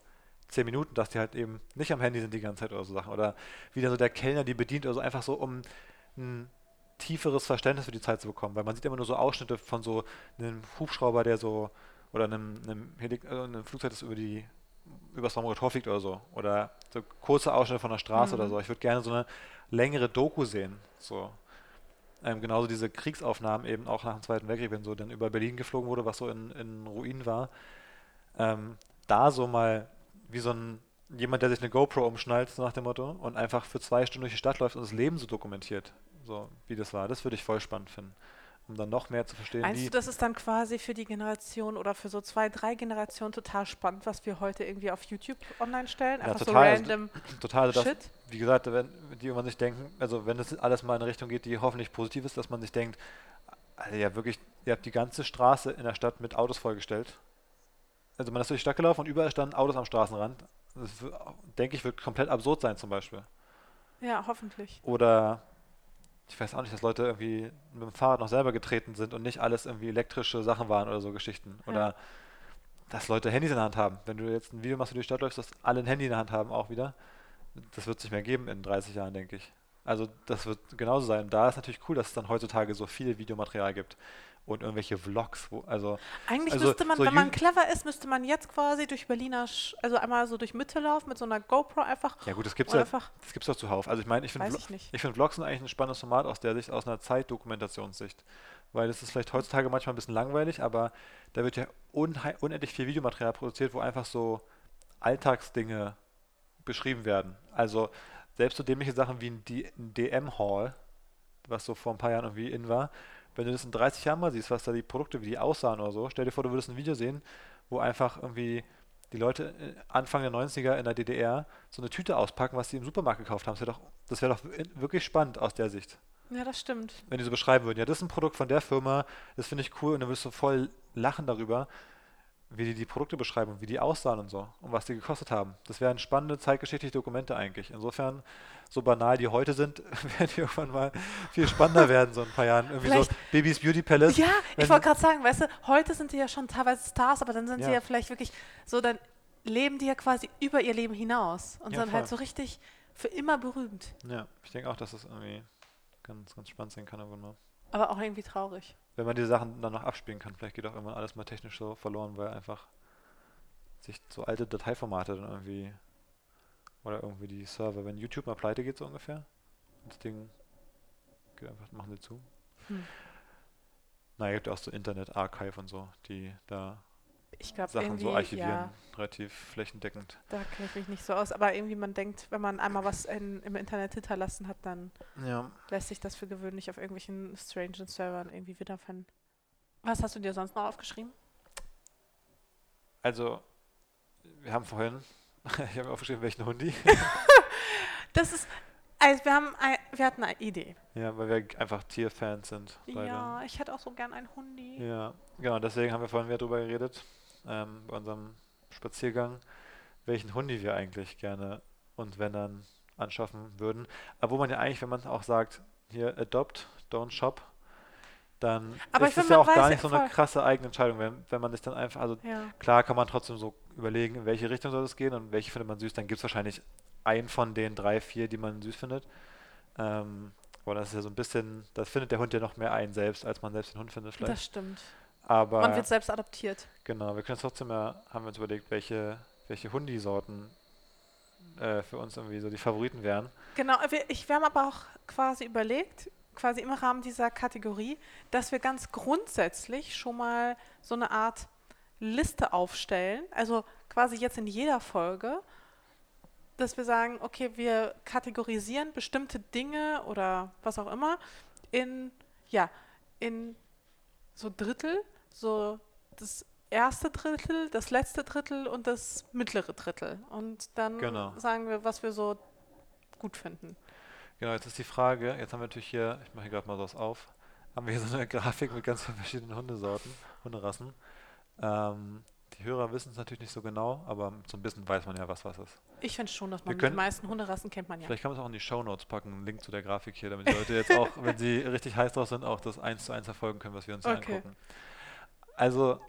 zehn Minuten, dass die halt eben nicht am Handy sind die ganze Zeit oder so Sachen. Oder wie dann so der Kellner die bedient oder so, einfach so um ein tieferes Verständnis für die Zeit zu bekommen. Weil man sieht immer nur so Ausschnitte von so einem Hubschrauber, der so oder einem, einem, Helik äh, einem Flugzeug, das über die über Tor fliegt oder so. Oder so kurze Ausschnitte von der Straße
Mhm.
oder so. Ich würde gerne so eine längere Doku sehen. So. Ähm, genauso diese Kriegsaufnahmen eben auch nach dem Zweiten Weltkrieg, wenn so dann über Berlin geflogen wurde, was so in, in Ruinen war. Ähm, da so mal wie so ein jemand, der sich eine GoPro umschnallt, so nach dem Motto, und einfach für zwei Stunden durch die Stadt läuft und das Leben so dokumentiert, so wie das war. Das würde ich voll spannend finden, um dann noch mehr zu verstehen,
Meinst du, das ist dann quasi für die Generation oder für so zwei, drei Generationen total spannend, was wir heute irgendwie auf YouTube online stellen?
Ja,
Einfach so
total. Also,
random
total, also das,
Shit?
wie gesagt, wenn die irgendwann sich denken, also wenn es alles mal in eine Richtung geht, die hoffentlich positiv ist, dass man sich denkt, also ja wirklich, ihr habt die ganze Straße in der Stadt mit Autos vollgestellt. Also man ist durch die Stadt gelaufen und überall standen Autos am Straßenrand. Das denke ich, wird komplett absurd sein zum Beispiel.
Ja, hoffentlich.
Oder ich weiß auch nicht, dass Leute irgendwie mit dem Fahrrad noch selber getreten sind und nicht alles irgendwie elektrische Sachen waren oder so Geschichten.
Ja.
Oder dass Leute Handys in der Hand haben. Wenn du jetzt ein Video machst, du durch die Stadt läufst, dass alle ein Handy in der Hand haben auch wieder. Das wird es nicht mehr geben in 30 Jahren, denke ich. Also das wird genauso sein. Da ist natürlich cool, dass es dann heutzutage so viel Videomaterial gibt und irgendwelche Vlogs, wo, also
Eigentlich
Also,
müsste man,
so
wenn man clever ist, müsste man jetzt quasi durch Berliner, Sch also einmal so durch Mitte laufen mit so einer GoPro einfach.
ja gut, das gibt's
Oder
ja,
einfach,
das gibt's doch zuhauf. Also ich meine, ich finde
weiß
Vlo-
ich nicht.
Ich finde Vlogs sind eigentlich ein spannendes Format aus der Sicht, aus einer Zeitdokumentationssicht. Weil es ist vielleicht heutzutage manchmal ein bisschen langweilig, aber da wird ja unendlich viel Videomaterial produziert, wo einfach so Alltagsdinge beschrieben werden. Also selbst so dämliche Sachen wie ein, D ein DM-Haul, was so vor ein paar Jahren irgendwie in war, wenn du das in 30 Jahren mal siehst, was da die Produkte, wie die aussahen oder so, stell dir vor, du würdest ein Video sehen, wo einfach irgendwie die Leute äh, Anfang der 90er in der DDR so eine Tüte auspacken, was sie im Supermarkt gekauft haben. Das wäre doch, das wäre doch wirklich spannend aus der Sicht.
Ja, das stimmt.
Wenn die so beschreiben würden, ja, das ist ein Produkt von der Firma, das finde ich cool und dann würdest du voll lachen darüber, wie die die Produkte beschreiben und wie die aussahen und so und was die gekostet haben. Das wären spannende zeitgeschichtliche Dokumente eigentlich. Insofern, so banal die heute sind, werden die irgendwann mal viel spannender werden, so in ein paar Jahren. Irgendwie so
Vielleicht-
Babys Beauty Palace.
Ja, ich wollte gerade sagen, weißt du, heute sind die ja schon teilweise Stars, aber dann sind sie
Ja.
ja vielleicht wirklich so, dann leben die ja quasi über ihr Leben hinaus und
Ja,
sind halt
voll.
so richtig für immer berühmt.
Ja, ich denke auch, dass das irgendwie ganz, ganz spannend sein kann irgendwann mal.
Aber auch irgendwie traurig.
Wenn man diese Sachen dann noch abspielen kann, vielleicht geht auch irgendwann alles mal technisch so verloren, weil einfach sich so alte Dateiformate dann irgendwie oder irgendwie die Server, wenn YouTube mal pleite geht so ungefähr, das Ding geht einfach, machen sie zu.
Hm.
Naja, gibt ja auch so Internet Archive und so, die da
Ich glaube
Sachen so archivieren,
ja,
relativ flächendeckend.
da kenne ich mich nicht so aus. Aber irgendwie man denkt, wenn man einmal was in, im Internet hinterlassen hat, dann
Ja,
lässt sich das für gewöhnlich auf irgendwelchen strangen Servern irgendwie wiederfinden. Was hast du dir sonst noch aufgeschrieben?
also wir haben vorhin, ich habe mir aufgeschrieben, welchen Hundi.
Das ist, also wir haben, ein, wir hatten eine Idee.
ja, weil wir einfach Tierfans sind. beide.
Ja, ich hätte auch so gern einen Hundi.
Ja, genau, deswegen haben wir vorhin wieder drüber geredet, ähm, bei unserem Spaziergang, welchen Hundi wir eigentlich gerne und wenn dann anschaffen würden. Aber wo man ja eigentlich, wenn man auch sagt, hier adopt, don't shop, dann
Aber
ist es ja auch gar nicht so eine
voll.
krasse eigene Entscheidung, wenn, wenn man sich dann einfach, also
Ja.
klar kann man trotzdem so überlegen, in welche Richtung soll es gehen und welche findet man süß, dann gibt es wahrscheinlich einen von den drei, vier, die man süß findet. Ähm, aber das ist ja so ein bisschen, das findet der Hund ja noch mehr ein selbst, als man selbst den Hund findet vielleicht.
Das stimmt.
Aber
Man wird selbst adoptiert.
genau, wir können uns trotzdem ja, haben wir uns überlegt, welche, welche Hundi-Sorten äh, für uns irgendwie so die Favoriten wären.
Genau, wir, ich, wir haben aber auch quasi überlegt, quasi im Rahmen dieser Kategorie, dass wir ganz grundsätzlich schon mal so eine Art Liste aufstellen, also quasi jetzt in jeder Folge, dass wir sagen, okay, wir kategorisieren bestimmte Dinge oder was auch immer in, ja, in so Drittel, so das erste Drittel, das letzte Drittel und das mittlere Drittel. Und dann
Genau.
sagen wir, was wir so gut finden.
Genau, jetzt ist die Frage, jetzt haben wir natürlich hier, ich mache hier gerade mal was auf, haben wir hier so eine Grafik mit ganz vielen verschiedenen Hundesorten, Hunderassen. Ähm, die Hörer wissen es natürlich nicht so genau, aber so ein bisschen weiß man ja, was was ist.
Ich finde schon, dass man
können-
die meisten Hunderassen kennt man ja.
Vielleicht kann man es auch in die Shownotes packen, einen Link zu der Grafik hier, damit die Leute jetzt auch, wenn sie richtig heiß drauf sind, auch das eins zu eins verfolgen können, was wir uns hier
Okay.
angucken. Also,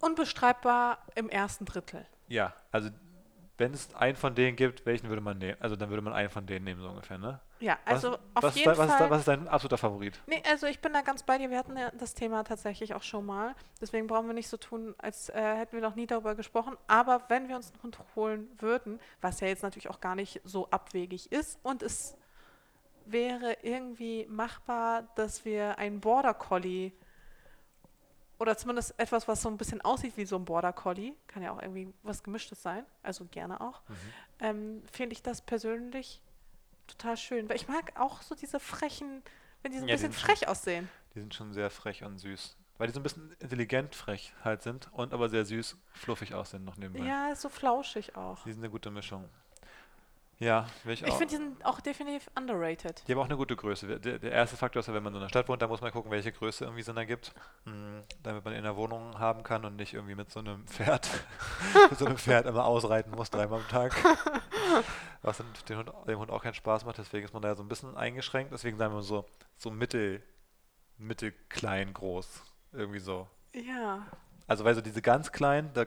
Unbestreitbar im ersten Drittel.
ja, also wenn es einen von denen gibt, welchen würde man nehmen? Also dann würde man einen von denen nehmen, so ungefähr, ne?
Ja,
Was-
also auf
was, ist
jeden
dein, was, ist
Fall.
dein, was ist dein absoluter Favorit?
Nee, also ich bin da ganz bei dir. Wir hatten ja das Thema tatsächlich auch schon mal. Deswegen brauchen wir nicht so tun, als äh, hätten wir noch nie darüber gesprochen. Aber wenn wir uns einen Hund holen würden, was ja jetzt natürlich auch gar nicht so abwegig ist und es wäre irgendwie machbar, dass wir einen Border Collie oder zumindest etwas, was so ein bisschen aussieht wie so ein Border Collie, kann ja auch irgendwie was Gemischtes sein, also gerne auch,
Mhm.
ähm, finde ich das persönlich total schön. Weil ich mag auch so diese frechen, wenn die so ein
Ja,
bisschen
sind schon-
frech aussehen.
Die sind schon sehr frech und süß. Weil die so ein bisschen intelligent frech halt sind und aber sehr süß, fluffig aussehen noch nebenbei.
Ja, so flauschig auch.
Die sind eine gute Mischung. Ja, ich
Ich finde, die sind auch definitiv underrated.
Die haben auch eine gute Größe. Der, der erste Faktor ist ja, wenn man so in einer Stadt wohnt, da muss man gucken, welche Größe irgendwie Sinn ergibt, mm, damit man in der Wohnung haben kann und nicht irgendwie mit so einem Pferd, mit so einem Pferd immer ausreiten muss, dreimal am Tag. Was den Hund, dem Hund auch keinen Spaß macht, deswegen ist man da so ein bisschen eingeschränkt. Deswegen sagen wir so, so mittel, mittel klein, groß. Irgendwie so.
Ja.
Also weil so diese ganz kleinen, da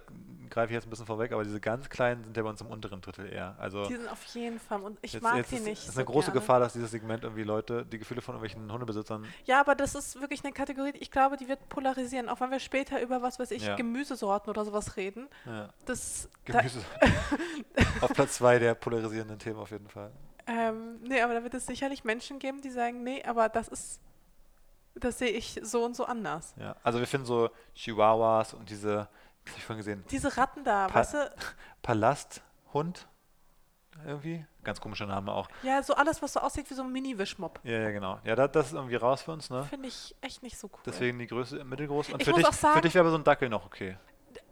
greife ich jetzt ein bisschen vorweg, aber diese ganz kleinen sind ja bei uns im unteren Drittel eher. Also
Die sind auf jeden Fall. Und ich
jetzt,
mag
jetzt
die
ist,
nicht.
ist
so
eine große
gerne.
Gefahr, dass dieses Segment irgendwie Leute, die Gefühle von irgendwelchen Hundebesitzern
Ja, aber das ist wirklich eine Kategorie, ich glaube, die wird polarisieren. Auch wenn wir später über was weiß ich,
Ja.
Gemüsesorten oder sowas reden.
Ja,
Das, da,
Gemüse. auf Platz zwei der polarisierenden Themen auf jeden Fall.
ähm, nee, aber da wird es sicherlich Menschen geben, die sagen, nee, aber das ist, das sehe ich so und so anders.
Ja. Also wir finden so Chihuahuas und diese, was hab ich vorhin gesehen,
Diese Ratten da,
Pa-
weißt du,
Palasthund irgendwie. Ganz komischer Name auch.
ja, so alles, was so aussieht wie so ein Mini-Wischmopp.
Ja, ja, genau. Ja, da, das ist irgendwie raus für uns, ne?
Finde ich echt nicht so cool.
Deswegen die Größe mittelgroß. Und
Ich
für
muss
dich,
auch sagen-
für dich wäre aber so ein Dackel noch okay.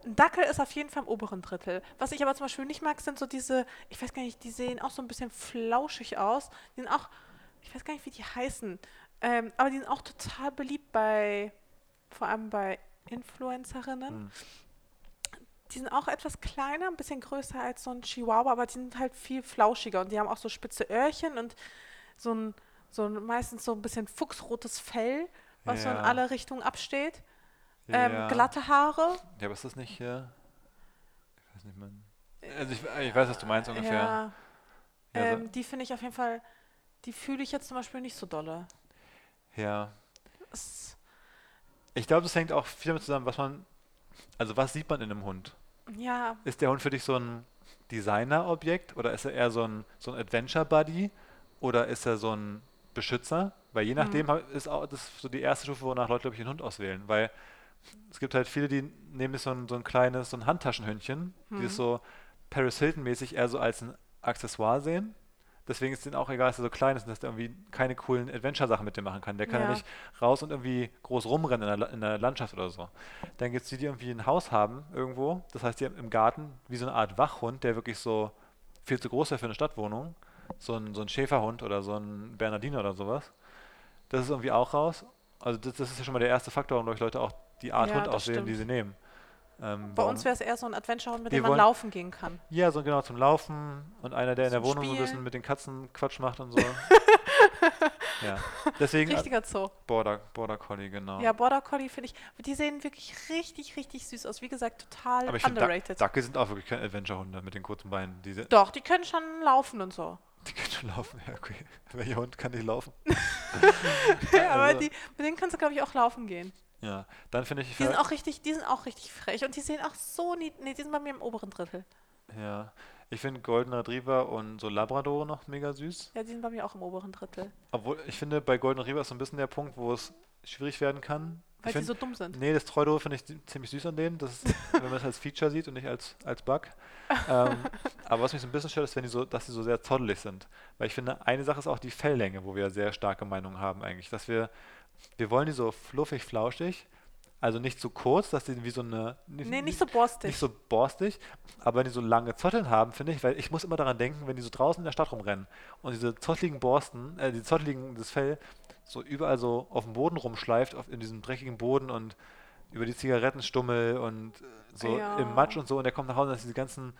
Ein Dackel ist auf jeden Fall im oberen Drittel. Was ich aber zum Beispiel nicht mag, sind so diese, ich weiß gar nicht, die sehen auch so ein bisschen flauschig aus. Die sind auch, ich weiß gar nicht, wie die heißen, ähm, aber die sind auch total beliebt bei, vor allem bei Influencerinnen.
Hm.
Die sind auch etwas kleiner, ein bisschen größer als so ein Chihuahua, aber die sind halt viel flauschiger und die haben auch so spitze Öhrchen und so ein, so ein meistens so ein bisschen fuchsrotes Fell, was so in
Ja.
alle Richtungen absteht. Ähm,
ja.
glatte Haare.
Ja, aber ist das nicht hier? Ich weiß nicht, man. Also ich, ich weiß, was du meinst ungefähr.
Ja,
Ja,
ähm, die finde ich auf jeden Fall, die fühle ich jetzt zum Beispiel nicht so dolle.
Ja. Ich glaube, das hängt auch viel damit zusammen, was man. Also was sieht man in einem Hund?
ja,
Ist der Hund für dich so ein Designer-Objekt oder ist er eher so ein, so ein Adventure-Buddy oder ist er so ein Beschützer? Weil je nachdem
Mhm.
ist auch das so die erste Stufe, wonach Leute, glaube ich, einen Hund auswählen. Weil es gibt halt viele, die nehmen so ein, so ein kleines, so ein Handtaschenhündchen, die
Mhm.
es so Paris Hilton-mäßig eher so als ein Accessoire sehen. Deswegen ist es denen auch egal, dass er so klein ist und dass der irgendwie keine coolen Adventure-Sachen mit dem machen kann. Der kann ja.
Ja.
nicht raus und irgendwie groß rumrennen in der, in der Landschaft oder so. Dann gibt es die, die irgendwie ein Haus haben irgendwo. Das heißt, die haben im Garten wie so eine Art Wachhund, der wirklich so viel zu groß wäre für eine Stadtwohnung. So ein, so ein Schäferhund oder so ein Bernardiner oder sowas. Das ist irgendwie auch raus. Also das, das ist ja schon mal der erste Faktor, warum Leute auch die Art
Ja,
Hund
das
auswählen, die
stimmt.
sie nehmen. Ähm,
bei uns wäre es eher so ein Adventure-Hund, mit dem man
wollen-
laufen gehen kann.
ja, so genau zum Laufen und einer, der in der Wohnung so ein bisschen mit den Katzen Quatsch macht und so. ja, deswegen
Richtiger Zoo.
Border, Border Collie, genau.
Ja, Border Collie finde ich, die sehen wirklich richtig, richtig süß aus. Wie gesagt, total
Aber ich
underrated.
Dackel sind auch wirklich keine Adventure-Hunde mit den kurzen Beinen. Die, die
Doch, die können schon laufen und so.
können schon laufen. Ja, okay. Welcher Hund kann nicht laufen?
aber
Also-
die, mit denen kannst du, glaube ich, auch laufen gehen.
Ja, dann finde ich,
Die sind auch richtig, die sind auch richtig frech und die sehen auch so niedlich. Nee, die sind bei mir im oberen Drittel.
ja, ich finde Golden Retriever und so Labrador noch mega süß.
Ja, die sind bei mir auch im oberen Drittel.
Obwohl, ich finde, bei Golden Retriever ist so ein bisschen der Punkt, wo es schwierig werden kann.
Weil
ich
die
find,
so dumm sind.
Nee, das Treudore finde ich zi- ziemlich süß an denen, das ist, wenn man es als Feature sieht und nicht als, als Bug. Ähm, aber was mich so ein bisschen stört, ist, wenn die so, dass sie so sehr zottelig sind. Weil ich finde, eine Sache ist auch die Felllänge, wo wir sehr starke Meinungen haben eigentlich. Dass wir, wir wollen die so fluffig, flauschig, Also nicht so kurz, dass die wie so eine.
Nee, nicht so borstig.
Nicht so borstig, aber wenn die so lange Zotteln haben, finde ich, weil ich muss immer daran denken, wenn die so draußen in der Stadt rumrennen und diese zottligen Borsten, äh, die zottligen, das Fell so überall so auf dem Boden rumschleift, auf, in diesem dreckigen Boden und über die Zigarettenstummel und äh, so
Ja.
im Matsch und so und der kommt nach Hause, dass diese ganzen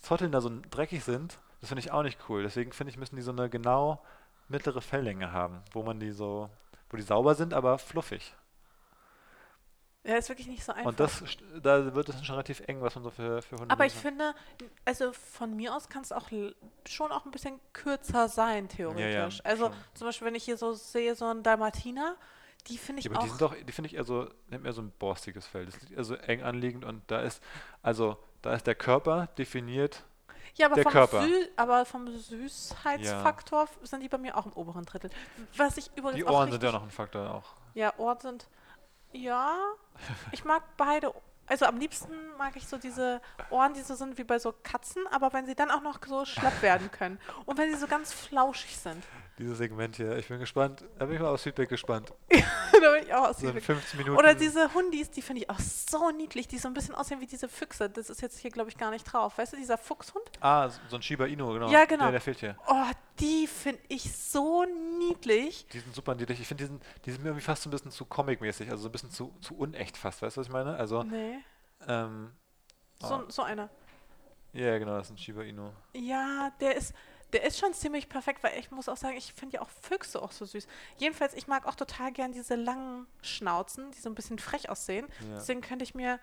Zotteln da so dreckig sind. Das finde ich auch nicht cool. Deswegen finde ich, müssen die so eine genau mittlere Felllänge haben, wo man die so, wo die sauber sind, aber fluffig.
Ja, ist wirklich nicht so einfach.
Und das, da wird es schon relativ eng, was man so für, für Hunde
Aber ich
macht.
finde, also von mir aus kann es auch schon auch ein bisschen kürzer sein, theoretisch. also
schon.
zum Beispiel, wenn ich hier so sehe, so ein Dalmatiner, die finde ich
Ja, aber die
auch.
sind doch, die finde ich eher so, nimmt eher so ein borstiges Fell. Das ist eher so eng anliegend und da ist, also da ist der Körper definiert.
Ja, aber
der
vom,
Körper.
Sü aber vom Süßheitsfaktor f- sind die bei mir auch im oberen Drittel. Was ich übrigens
Die
auch
Ohren sind ja noch ein Faktor auch.
Ja, Ohren sind. Ja, ich mag beide. Also am liebsten mag ich so diese Ohren, die so sind wie bei so Katzen, aber wenn sie dann auch noch so schlapp werden können. Und wenn sie so ganz flauschig sind.
Dieses Segment hier. Ich bin gespannt. Da bin ich mal aufs Feedback gespannt.
da bin ich auch aus
So in 15 Minuten.
Oder diese Hundis, die finde ich auch so niedlich, die so ein bisschen aussehen wie diese Füchse. Das ist jetzt hier, glaube ich, gar nicht drauf. Weißt du, dieser Fuchshund?
Ah, so ein Shiba Inu, genau.
Ja, genau.
Der, der fehlt hier.
Oh, die finde ich so niedlich.
Die sind super niedlich. Ich finde, die sind, die sind mir irgendwie fast so ein bisschen zu comic-mäßig, also so ein bisschen zu, zu unecht fast. Weißt du, was ich meine? Also,
Nee,
ähm,
so,
ah,
so einer.
ja, genau, das ist ein Shiba Inu.
Ja, der ist, der ist schon ziemlich perfekt, weil ich muss auch sagen, ich finde ja auch Füchse auch so süß. Jedenfalls, ich mag auch total gern diese langen Schnauzen, die so ein bisschen frech aussehen.
Ja.
Deswegen könnte ich mir,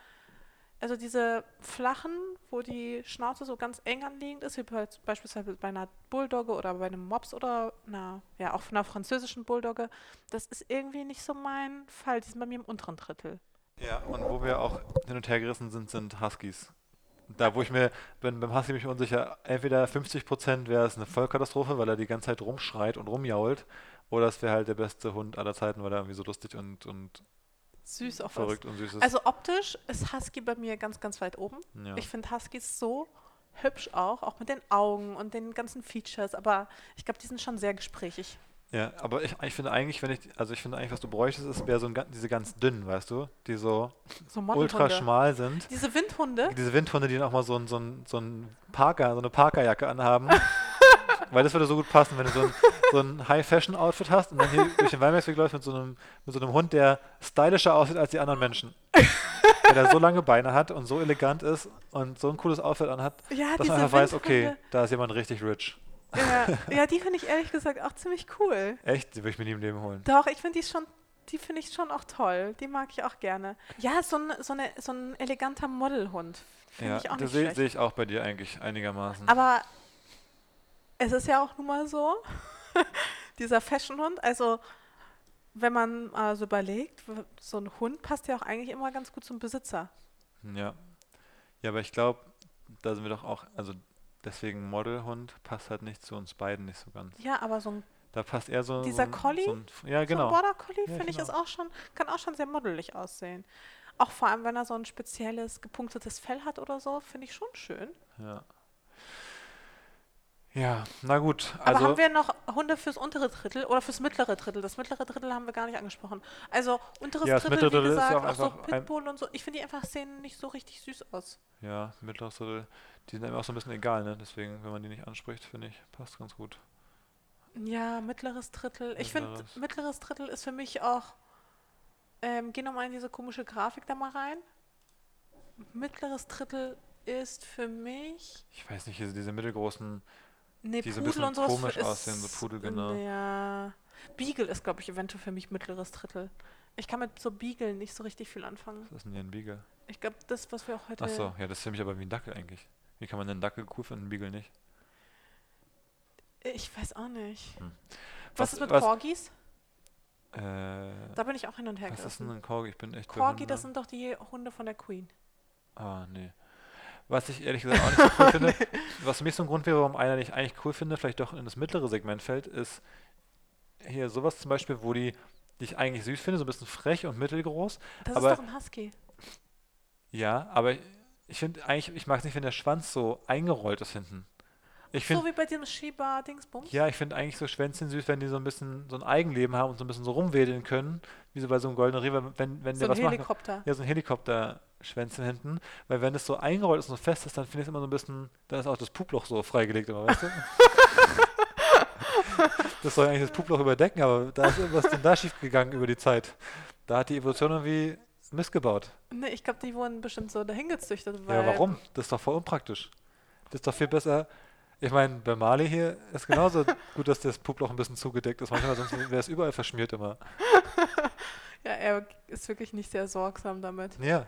also diese flachen, wo die Schnauze so ganz eng anliegend ist, wie bei, beispielsweise bei einer Bulldogge oder bei einem Mops oder einer, ja, auch einer französischen Bulldogge, das ist irgendwie nicht so mein Fall. Die sind bei mir im unteren Drittel.
Ja, und wo wir auch hin und her gerissen sind, sind Huskies. Da, wo ich mir, bin beim Husky mich unsicher, entweder 50% wäre es eine Vollkatastrophe, weil er die ganze Zeit rumschreit und rumjault, oder es wäre halt der beste Hund aller Zeiten, weil er irgendwie so lustig und, und
Süß auch was.
verrückt und süß ist.
Also optisch ist Husky bei mir ganz, ganz weit oben.
ja.
Ich finde Huskies so hübsch auch, auch mit den Augen und den ganzen Features, aber ich glaube, die sind schon sehr gesprächig.
ja, aber ich, ich finde eigentlich, wenn ich, also ich finde eigentlich, was du bräuchtest, ist, wäre so ein, diese ganz dünnen, weißt du, die so
So
ultra schmal sind.
Diese Windhunde,
Diese Windhunde, die dann auch mal so ein, so ein, so ein Parker, so eine Parkerjacke anhaben. Weil das würde so gut passen, wenn du so ein, so ein High-Fashion-Outfit hast und dann hier durch den Weinbergsweg läufst mit so, einem, mit so einem Hund, der stylischer aussieht als die anderen Menschen. Weil er so lange Beine hat und so elegant ist und so ein cooles Outfit anhat,
ja,
dass man einfach weiß, okay, da ist jemand richtig rich.
Ja, ja, die finde ich ehrlich gesagt auch ziemlich cool.
Echt, die würde ich mir nie im Leben holen.
Doch, ich finde die schon, die finde ich schon auch toll. Die mag ich auch gerne. Ja, so ein, so eine, so ein eleganter Modelhund. Finde
Ja,
ich auch
das
nicht
sehe
schlecht.
seh ich auch bei dir eigentlich einigermaßen.
Aber es ist ja auch nun mal so, dieser Fashionhund, also wenn man mal so überlegt, so ein Hund passt ja auch eigentlich immer ganz gut zum Besitzer.
Ja. Ja, aber ich glaube, da sind wir doch auch, also deswegen Modelhund passt halt nicht zu uns beiden nicht so ganz.
Ja, aber so ein,
Da passt eher so.
Dieser
so ein,
Collie?
So ein, ja,
so ein
genau.
Border Collie,
Ja,
finde ich,
genau.
ist auch schon, kann auch schon sehr modelig aussehen. Auch vor allem, wenn er so ein spezielles, gepunktetes Fell hat oder so, finde ich schon schön.
Ja. Ja, na gut.
Aber
Also,
haben wir noch Hunde fürs untere Drittel oder fürs mittlere Drittel? Das mittlere Drittel haben wir gar nicht angesprochen. Also unteres
Ja,
Drittel,
mittlere
wie gesagt,
auch
auch, so Pitbull und so. Ich finde die einfach sehen nicht so richtig süß aus.
ja, mittleres Drittel, die sind einem auch so ein bisschen egal, ne? Deswegen, wenn man die nicht anspricht, finde ich, passt ganz gut.
Ja, mittleres Drittel. Ich finde,
Mittleres.
mittleres Drittel ist für mich auch. Ähm, geh nochmal in diese komische Grafik da mal rein. Mittleres Drittel ist für mich.
Ich weiß nicht, diese, diese mittelgroßen,
Ne,
Die so ein
Pudel
bisschen komisch
ist,
aussehen, so Pudel, genau.
Ja. Beagle ist, glaube ich, eventuell für mich mittleres Drittel. Ich kann mit so Beagle nicht so richtig viel anfangen.
was ist denn hier ein Beagle?
Ich glaube, das, was wir auch heute.
Achso, ja, das ist für mich aber wie ein Dackel eigentlich. Wie kann man denn einen Dackel cool finden, einen Beagle nicht?
Ich weiß auch nicht.
Hm.
Was,
Was-
ist mit
was-
Corgis?
Äh,
Da bin ich auch hin und her
was ist denn
gerissen.
ein Corgi? Ich bin echt
Corgi, das sind doch die Hunde von der Queen.
Ah, nee. Was ich ehrlich gesagt auch nicht so cool finde, was für mich so ein Grund wäre, warum einer nicht eigentlich cool finde, vielleicht doch in das mittlere Segment fällt, ist hier sowas zum Beispiel, wo die, die ich eigentlich süß finde, so ein bisschen frech und mittelgroß.
Das
Aber-
ist doch ein Husky.
Ja, aber ich finde eigentlich, ich mag es nicht, wenn der Schwanz so eingerollt ist hinten. Ich
so
find-
wie bei dem Shiba-Dingsbums?
Ja, ich finde eigentlich so Schwänzchen süß, wenn die so ein bisschen so ein Eigenleben haben und so ein bisschen so rumwedeln können, wie so bei so einem goldenen Rewe, wenn, wenn
so
der
ein
was macht.
Helikopter.
Ja, so ein Helikopter-Schwänzchen hinten. Weil wenn es so eingerollt ist und so fest ist, dann finde ich es immer so ein bisschen, dann ist auch das Puploch so freigelegt immer, weißt du? das soll eigentlich das Puploch überdecken, aber da ist irgendwas denn da schiefgegangen über die Zeit. Da hat die Evolution irgendwie missgebaut.
Nee, ich glaube, die wurden bestimmt so dahin gezüchtet. Weil
Ja, warum? Das ist doch voll unpraktisch. Das ist doch viel besser. Ich meine, bei Mali hier ist genauso gut, dass das Puploch ein bisschen zugedeckt ist. Manchmal, sonst wäre es überall verschmiert immer.
Ja, er ist wirklich nicht sehr sorgsam damit.
Ja.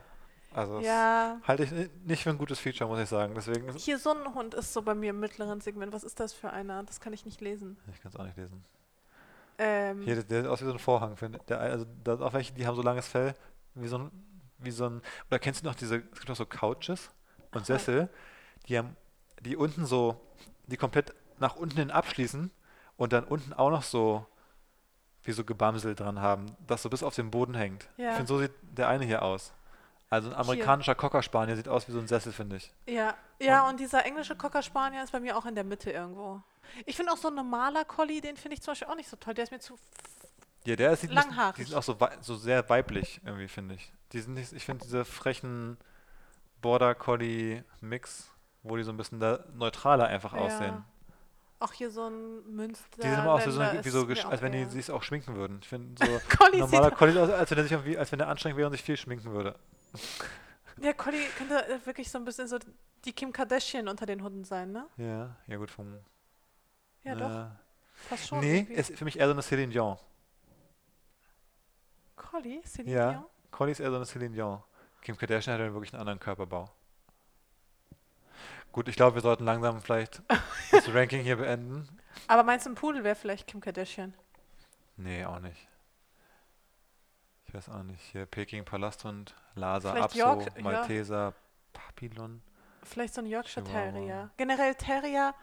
Also, das
Ja,
halte ich ni- nicht für ein gutes Feature, muss ich sagen. Deswegen,
hier so ein Hund ist so bei mir im mittleren Segment. Was ist das für einer? Das kann ich nicht lesen.
ich kann es auch nicht lesen.
Ähm,
Hier, der, sieht aus wie so ein Vorhang. Der, also, da sind auch welche, die haben so langes Fell, wie so ein, wie so ein, oder kennst du noch diese, es gibt noch so Couches und
Aha.
Sessel, die haben, die unten so, die komplett nach unten hin abschließen und dann unten auch noch so, wie so Gebamsel dran haben, das so bis auf den Boden hängt.
Ja.
Ich finde, so sieht der eine hier aus. Also ein
Hier.
amerikanischer Cocker Spaniel sieht aus wie so ein Sessel, finde ich.
ja, ja, und dieser englische Cocker Spaniel ist bei mir auch in der Mitte irgendwo. Ich finde auch so ein normaler Collie, den finde ich zum Beispiel auch nicht so toll. Der ist mir zu.
Ja, der sieht bisschen-
Langhaarig.
Die sind auch so, so sehr weiblich irgendwie, finde ich. Die sind nicht, ich finde diese frechen Border Collie Mix, wo die so ein bisschen neutraler einfach
Ja.
aussehen.
Auch hier so ein Münster.
Die sehen immer wie so,
Länder
wie
ist
so
auch
als wenn die sich auch schminken würden. Ich finde so normaler. Collie aus, als wenn er sich irgendwie, als wenn er anstrengend wäre und sich viel schminken würde.
Der Collie könnte äh, wirklich so ein bisschen so die Kim Kardashian unter den Hunden sein, ne?
Ja, ja gut vom.
Ja, doch. Fast schon.
Nee,
irgendwie.
ist für mich eher so eine Céline Dion.
Collie? Celine
Ja.
Dion?
Collie ist eher so eine Céline Dion. Kim Kardashian hat ja wirklich einen anderen Körperbau. Gut, ich glaube, wir sollten langsam vielleicht das Ranking hier beenden.
Aber meinst du, ein Pudel wäre vielleicht Kim Kardashian?
Nee, auch nicht. Ich weiß auch nicht. Hier Peking Palasthund, Lhasa,
Vielleicht
Apso,
York- ja.
Malteser, Papillon.
Vielleicht so ein Yorkshire. Terrier. Generell Terrier.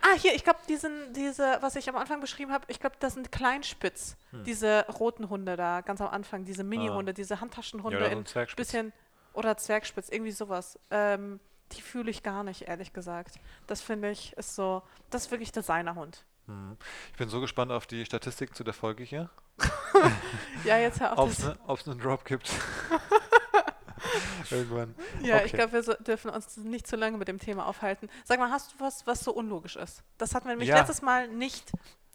Ah, hier, ich glaube, diesen, diese, was ich am Anfang beschrieben habe, ich glaube, das sind Kleinspitz.
Hm.
Diese roten Hunde da, ganz am Anfang, diese Mini-Hunde, diese
Ja,
Handtaschenhunde
oder so
in
ein Zwergspitz.
bisschen oder Zwergspitz, irgendwie sowas. Ähm, die fühle ich gar nicht, ehrlich gesagt. Das finde ich ist so, das ist wirklich Designerhund.
Hm. Ich bin so gespannt auf die Statistik zu der Folge hier.
Ja, jetzt hör auf.
Ob es
Das,
ne, einen Drop gibt. Irgendwann.
ja, ich
okay.
glaube, wir so, dürfen uns nicht zu lange mit dem Thema aufhalten. Sag mal, hast du was, was so unlogisch ist? Das hatten wir nämlich
Ja.
letztes Mal nicht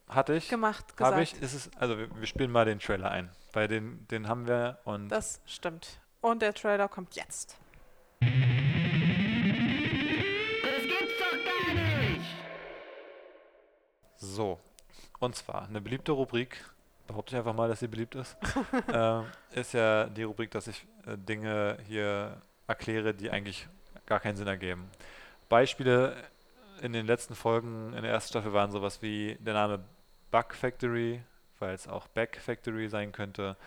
Hatte ich.
gemacht, gesagt.
Habe ich. Ist es, also wir, wir spielen mal den Trailer ein. Weil den, den haben wir und
Das stimmt. Und der Trailer kommt jetzt.
Das gibt's doch gar nicht!
So, und zwar eine beliebte Rubrik, behaupte ich einfach mal, dass sie beliebt ist, ähm, ist ja die Rubrik, dass ich äh, Dinge hier erkläre, die eigentlich gar keinen Sinn ergeben. Beispiele in den letzten Folgen in der ersten Staffel waren sowas wie der Name Bug Factory, weil es auch Back Factory sein könnte.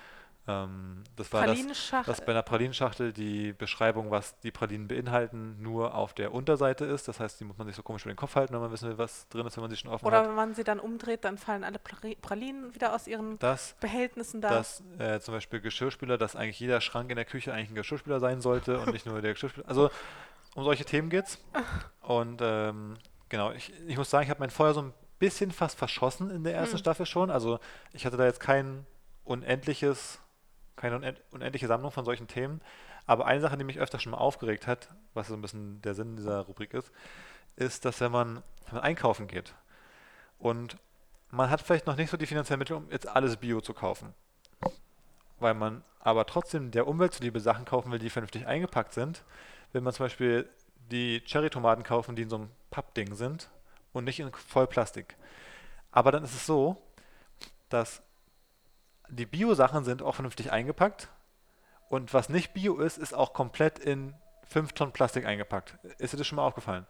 Ähm, das war das, dass bei einer Pralinenschachtel die Beschreibung, was die Pralinen beinhalten, nur auf der Unterseite ist. Das heißt, die muss man sich so komisch über den Kopf halten, wenn man wissen will, was drin ist, wenn man sie schon offen
Oder
hat.
wenn man sie dann umdreht, dann fallen alle Prali- Pralinen wieder aus ihren
Das,
Behältnissen da.
dass äh, zum Beispiel Geschirrspüler, dass eigentlich jeder Schrank in der Küche eigentlich ein Geschirrspüler sein sollte und nicht nur der Geschirrspüler. Also um solche Themen geht's. Und ähm, genau, ich, ich muss sagen, ich habe mein Feuer so ein bisschen fast verschossen in der ersten
Hm.
Staffel schon. Also ich hatte da jetzt kein unendliches, keine unend, unendliche Sammlung von solchen Themen. Aber eine Sache, die mich öfter schon mal aufgeregt hat, was so ein bisschen der Sinn dieser Rubrik ist, ist, dass wenn man, wenn man einkaufen geht und man hat vielleicht noch nicht so die finanziellen Mittel, um jetzt alles Bio zu kaufen. Weil man aber trotzdem der Umwelt zuliebe Sachen kaufen will, die vernünftig eingepackt sind. Will man zum Beispiel die Cherry-Tomaten kaufen, die in so einem Pappding sind und nicht in Vollplastik. Aber dann ist es so, dass die Bio-Sachen sind auch vernünftig eingepackt und was nicht Bio ist, ist auch komplett in 5 Tonnen Plastik eingepackt. Ist dir das schon mal aufgefallen?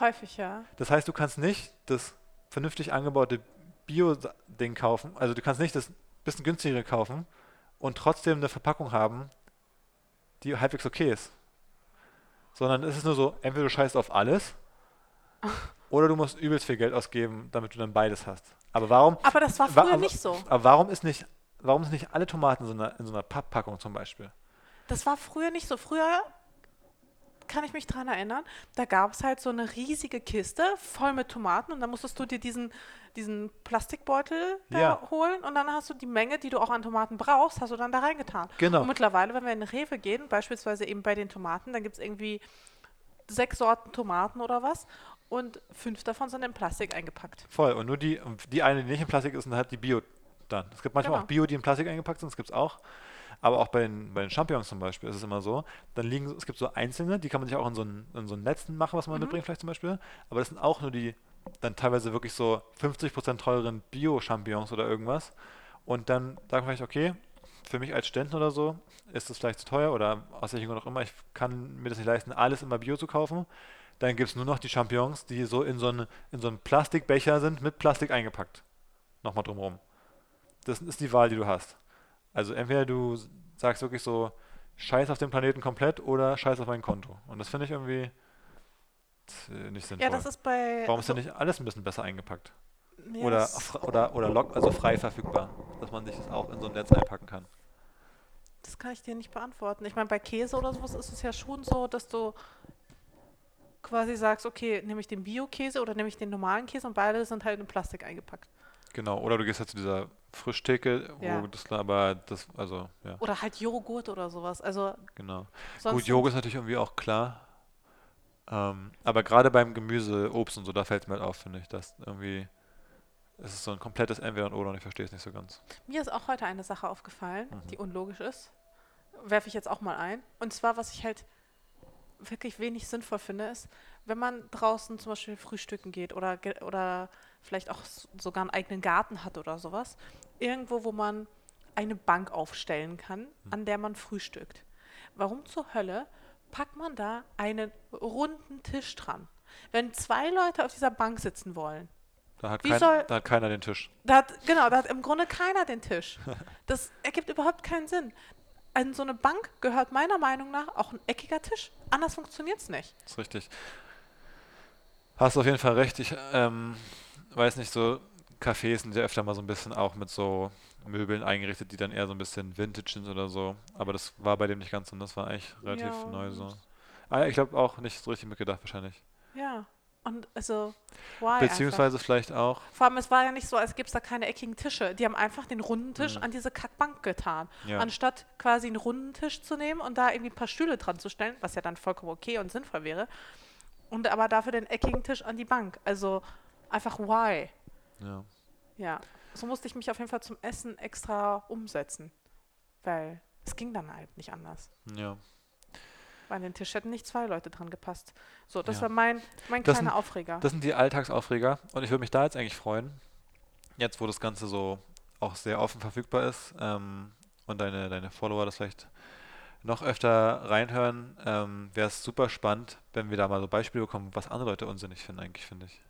Häufig, ja.
Das heißt, du kannst nicht das vernünftig angebaute Bio-Ding kaufen, also du kannst nicht das bisschen günstigere kaufen und trotzdem eine Verpackung haben, die halbwegs okay ist. Sondern es ist nur so, entweder du scheißt auf alles oder du musst übelst viel Geld ausgeben, damit du dann beides hast. Aber warum,
Aber das war
Wa-
früher
aber-
nicht so.
aber warum ist nicht, warum sind nicht alle Tomaten in so einer, in so einer Papppackung zum Beispiel?
Das war früher nicht so. Früher kann ich mich dran erinnern, da gab es halt so eine riesige Kiste voll mit Tomaten und dann musstest du dir diesen, diesen Plastikbeutel da
Ja.
holen und dann hast du die Menge, die du auch an Tomaten brauchst, hast du dann da reingetan.
Genau.
Und mittlerweile, wenn wir in Rewe gehen, beispielsweise eben bei den Tomaten, dann gibt es irgendwie sechs Sorten Tomaten oder was und fünf davon sind in Plastik eingepackt.
Voll. Und nur die, die eine, die nicht in Plastik ist, sind halt die Bio dann. Es gibt manchmal
Genau.
auch Bio, die in Plastik eingepackt sind, das gibt es auch. Aber auch bei den, bei den Champignons zum Beispiel ist es immer so, dann liegen, es gibt so einzelne, die kann man sich auch in so ein, in so ein Netzen machen, was man mitbringt vielleicht zum Beispiel. Aber das sind auch nur die dann teilweise wirklich so 50% teureren Bio-Champignons oder irgendwas. Und dann sagen wir vielleicht, okay, für mich als Ständen oder so ist das vielleicht zu teuer oder aus welchem Grund auch immer, ich kann mir das nicht leisten, alles immer Bio zu kaufen. Dann gibt es nur noch die Champignons, die so in so, einen, in so einen Plastikbecher sind, mit Plastik eingepackt. Nochmal drumherum. Das ist die Wahl, die du hast. Also entweder du sagst wirklich so, scheiß auf den Planeten komplett oder scheiß auf mein Konto. Und das finde ich irgendwie äh, nicht sinnvoll.
Ja, das ist bei.
Warum ist
so-
denn nicht alles ein bisschen besser eingepackt?
ja,
Oder, oder, oder lock, also frei verfügbar, dass man sich das auch in so ein Netz einpacken kann.
Das kann ich dir nicht beantworten. Ich meine, bei Käse oder sowas ist es ja schon so, dass du quasi sagst, okay, nehme ich den Bio-Käse oder nehme ich den normalen Käse und beide sind halt in Plastik eingepackt.
Genau, oder du gehst halt zu dieser Frischtheke, wo
Ja.
das aber das, also ja,
Oder halt Joghurt oder sowas. Also
genau. Gut, Joghurt ist natürlich irgendwie auch klar. Ähm, aber gerade beim Gemüse, Obst und so, da fällt es mir halt auf, finde ich, dass irgendwie es ist so ein komplettes Entweder und Oder und ich verstehe es nicht so ganz.
Mir ist auch heute eine Sache aufgefallen,
Mhm.
die unlogisch ist. Werfe ich jetzt auch mal ein. Und zwar, was ich halt wirklich wenig sinnvoll finde, ist, wenn man draußen zum Beispiel frühstücken geht oder, oder vielleicht auch sogar einen eigenen Garten hat oder sowas, irgendwo, wo man eine Bank aufstellen kann, an der man frühstückt. Warum zur Hölle packt man da einen runden Tisch dran? Wenn zwei Leute auf dieser Bank sitzen wollen,
Da hat, kein,
soll-
da hat keiner den Tisch.
da hat, genau, da hat im Grunde keiner den Tisch. Das ergibt überhaupt keinen Sinn. An so eine Bank gehört meiner Meinung nach auch ein eckiger Tisch. Anders funktioniert es nicht.
Das ist richtig. Hast auf jeden Fall recht. Ich ähm, weiß nicht, so Cafés sind ja öfter mal so ein bisschen auch mit so Möbeln eingerichtet, die dann eher so ein bisschen Vintage sind oder so. Aber das war bei dem nicht ganz so. Das war eigentlich relativ
Ja,
neu so. Ah, ich glaube auch nicht so richtig mitgedacht wahrscheinlich.
Ja. Und also, why einfach?
Beziehungsweise vielleicht auch,
Vor allem, es war ja nicht so, als gäbe es da keine eckigen Tische. Die haben einfach den runden Tisch an diese Kackbank getan.
Mhm. Ja.
Anstatt quasi einen runden Tisch zu nehmen und da irgendwie ein paar Stühle dran zu stellen, was ja dann vollkommen okay und sinnvoll wäre. Und aber dafür den eckigen Tisch an die Bank. Also einfach why?
ja.
Ja, so musste ich mich auf jeden Fall zum Essen extra umsetzen. Weil es ging dann halt nicht anders.
Ja.
An den Tisch hätten nicht zwei Leute dran gepasst. So, das
Ja.
war mein, mein
Das
kleiner
sind-
Aufreger.
Das sind die Alltagsaufreger und ich würde mich da jetzt eigentlich freuen, jetzt wo das Ganze so auch sehr offen verfügbar ist ähm, und deine, deine Follower das vielleicht noch öfter reinhören, ähm, wäre es super spannend, wenn wir da mal so Beispiele bekommen, was andere Leute unsinnig finden eigentlich, finde ich.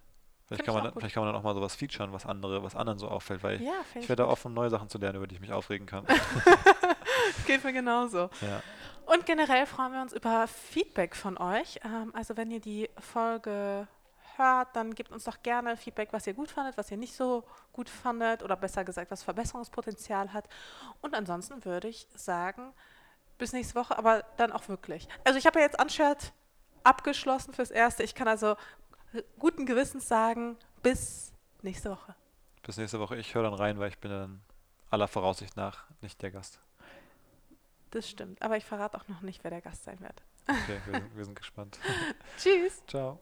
Vielleicht
Find
kann, man,
gut.
vielleicht kann man dann auch mal sowas featuren, was andere, was anderen so auffällt, weil
ja,
ich, ich werde da offen, neue Sachen zu lernen, über die ich mich aufregen kann.
Geht mir genauso.
ja.
Und generell freuen wir uns über Feedback von euch. Ähm, also wenn ihr die Folge hört, dann gebt uns doch gerne Feedback, was ihr gut fandet, was ihr nicht so gut fandet oder besser gesagt, was Verbesserungspotenzial hat. Und ansonsten würde ich sagen, bis nächste Woche, aber dann auch wirklich. Also ich habe ja jetzt Unshared abgeschlossen fürs Erste. Ich kann also guten Gewissens sagen, bis nächste Woche.
Bis nächste Woche. Ich höre dann rein, weil ich bin dann aller Voraussicht nach nicht der Gast.
Das stimmt. Aber ich verrate auch noch nicht, wer der Gast sein wird.
Okay, wir, wir sind gespannt.
Tschüss.
Ciao.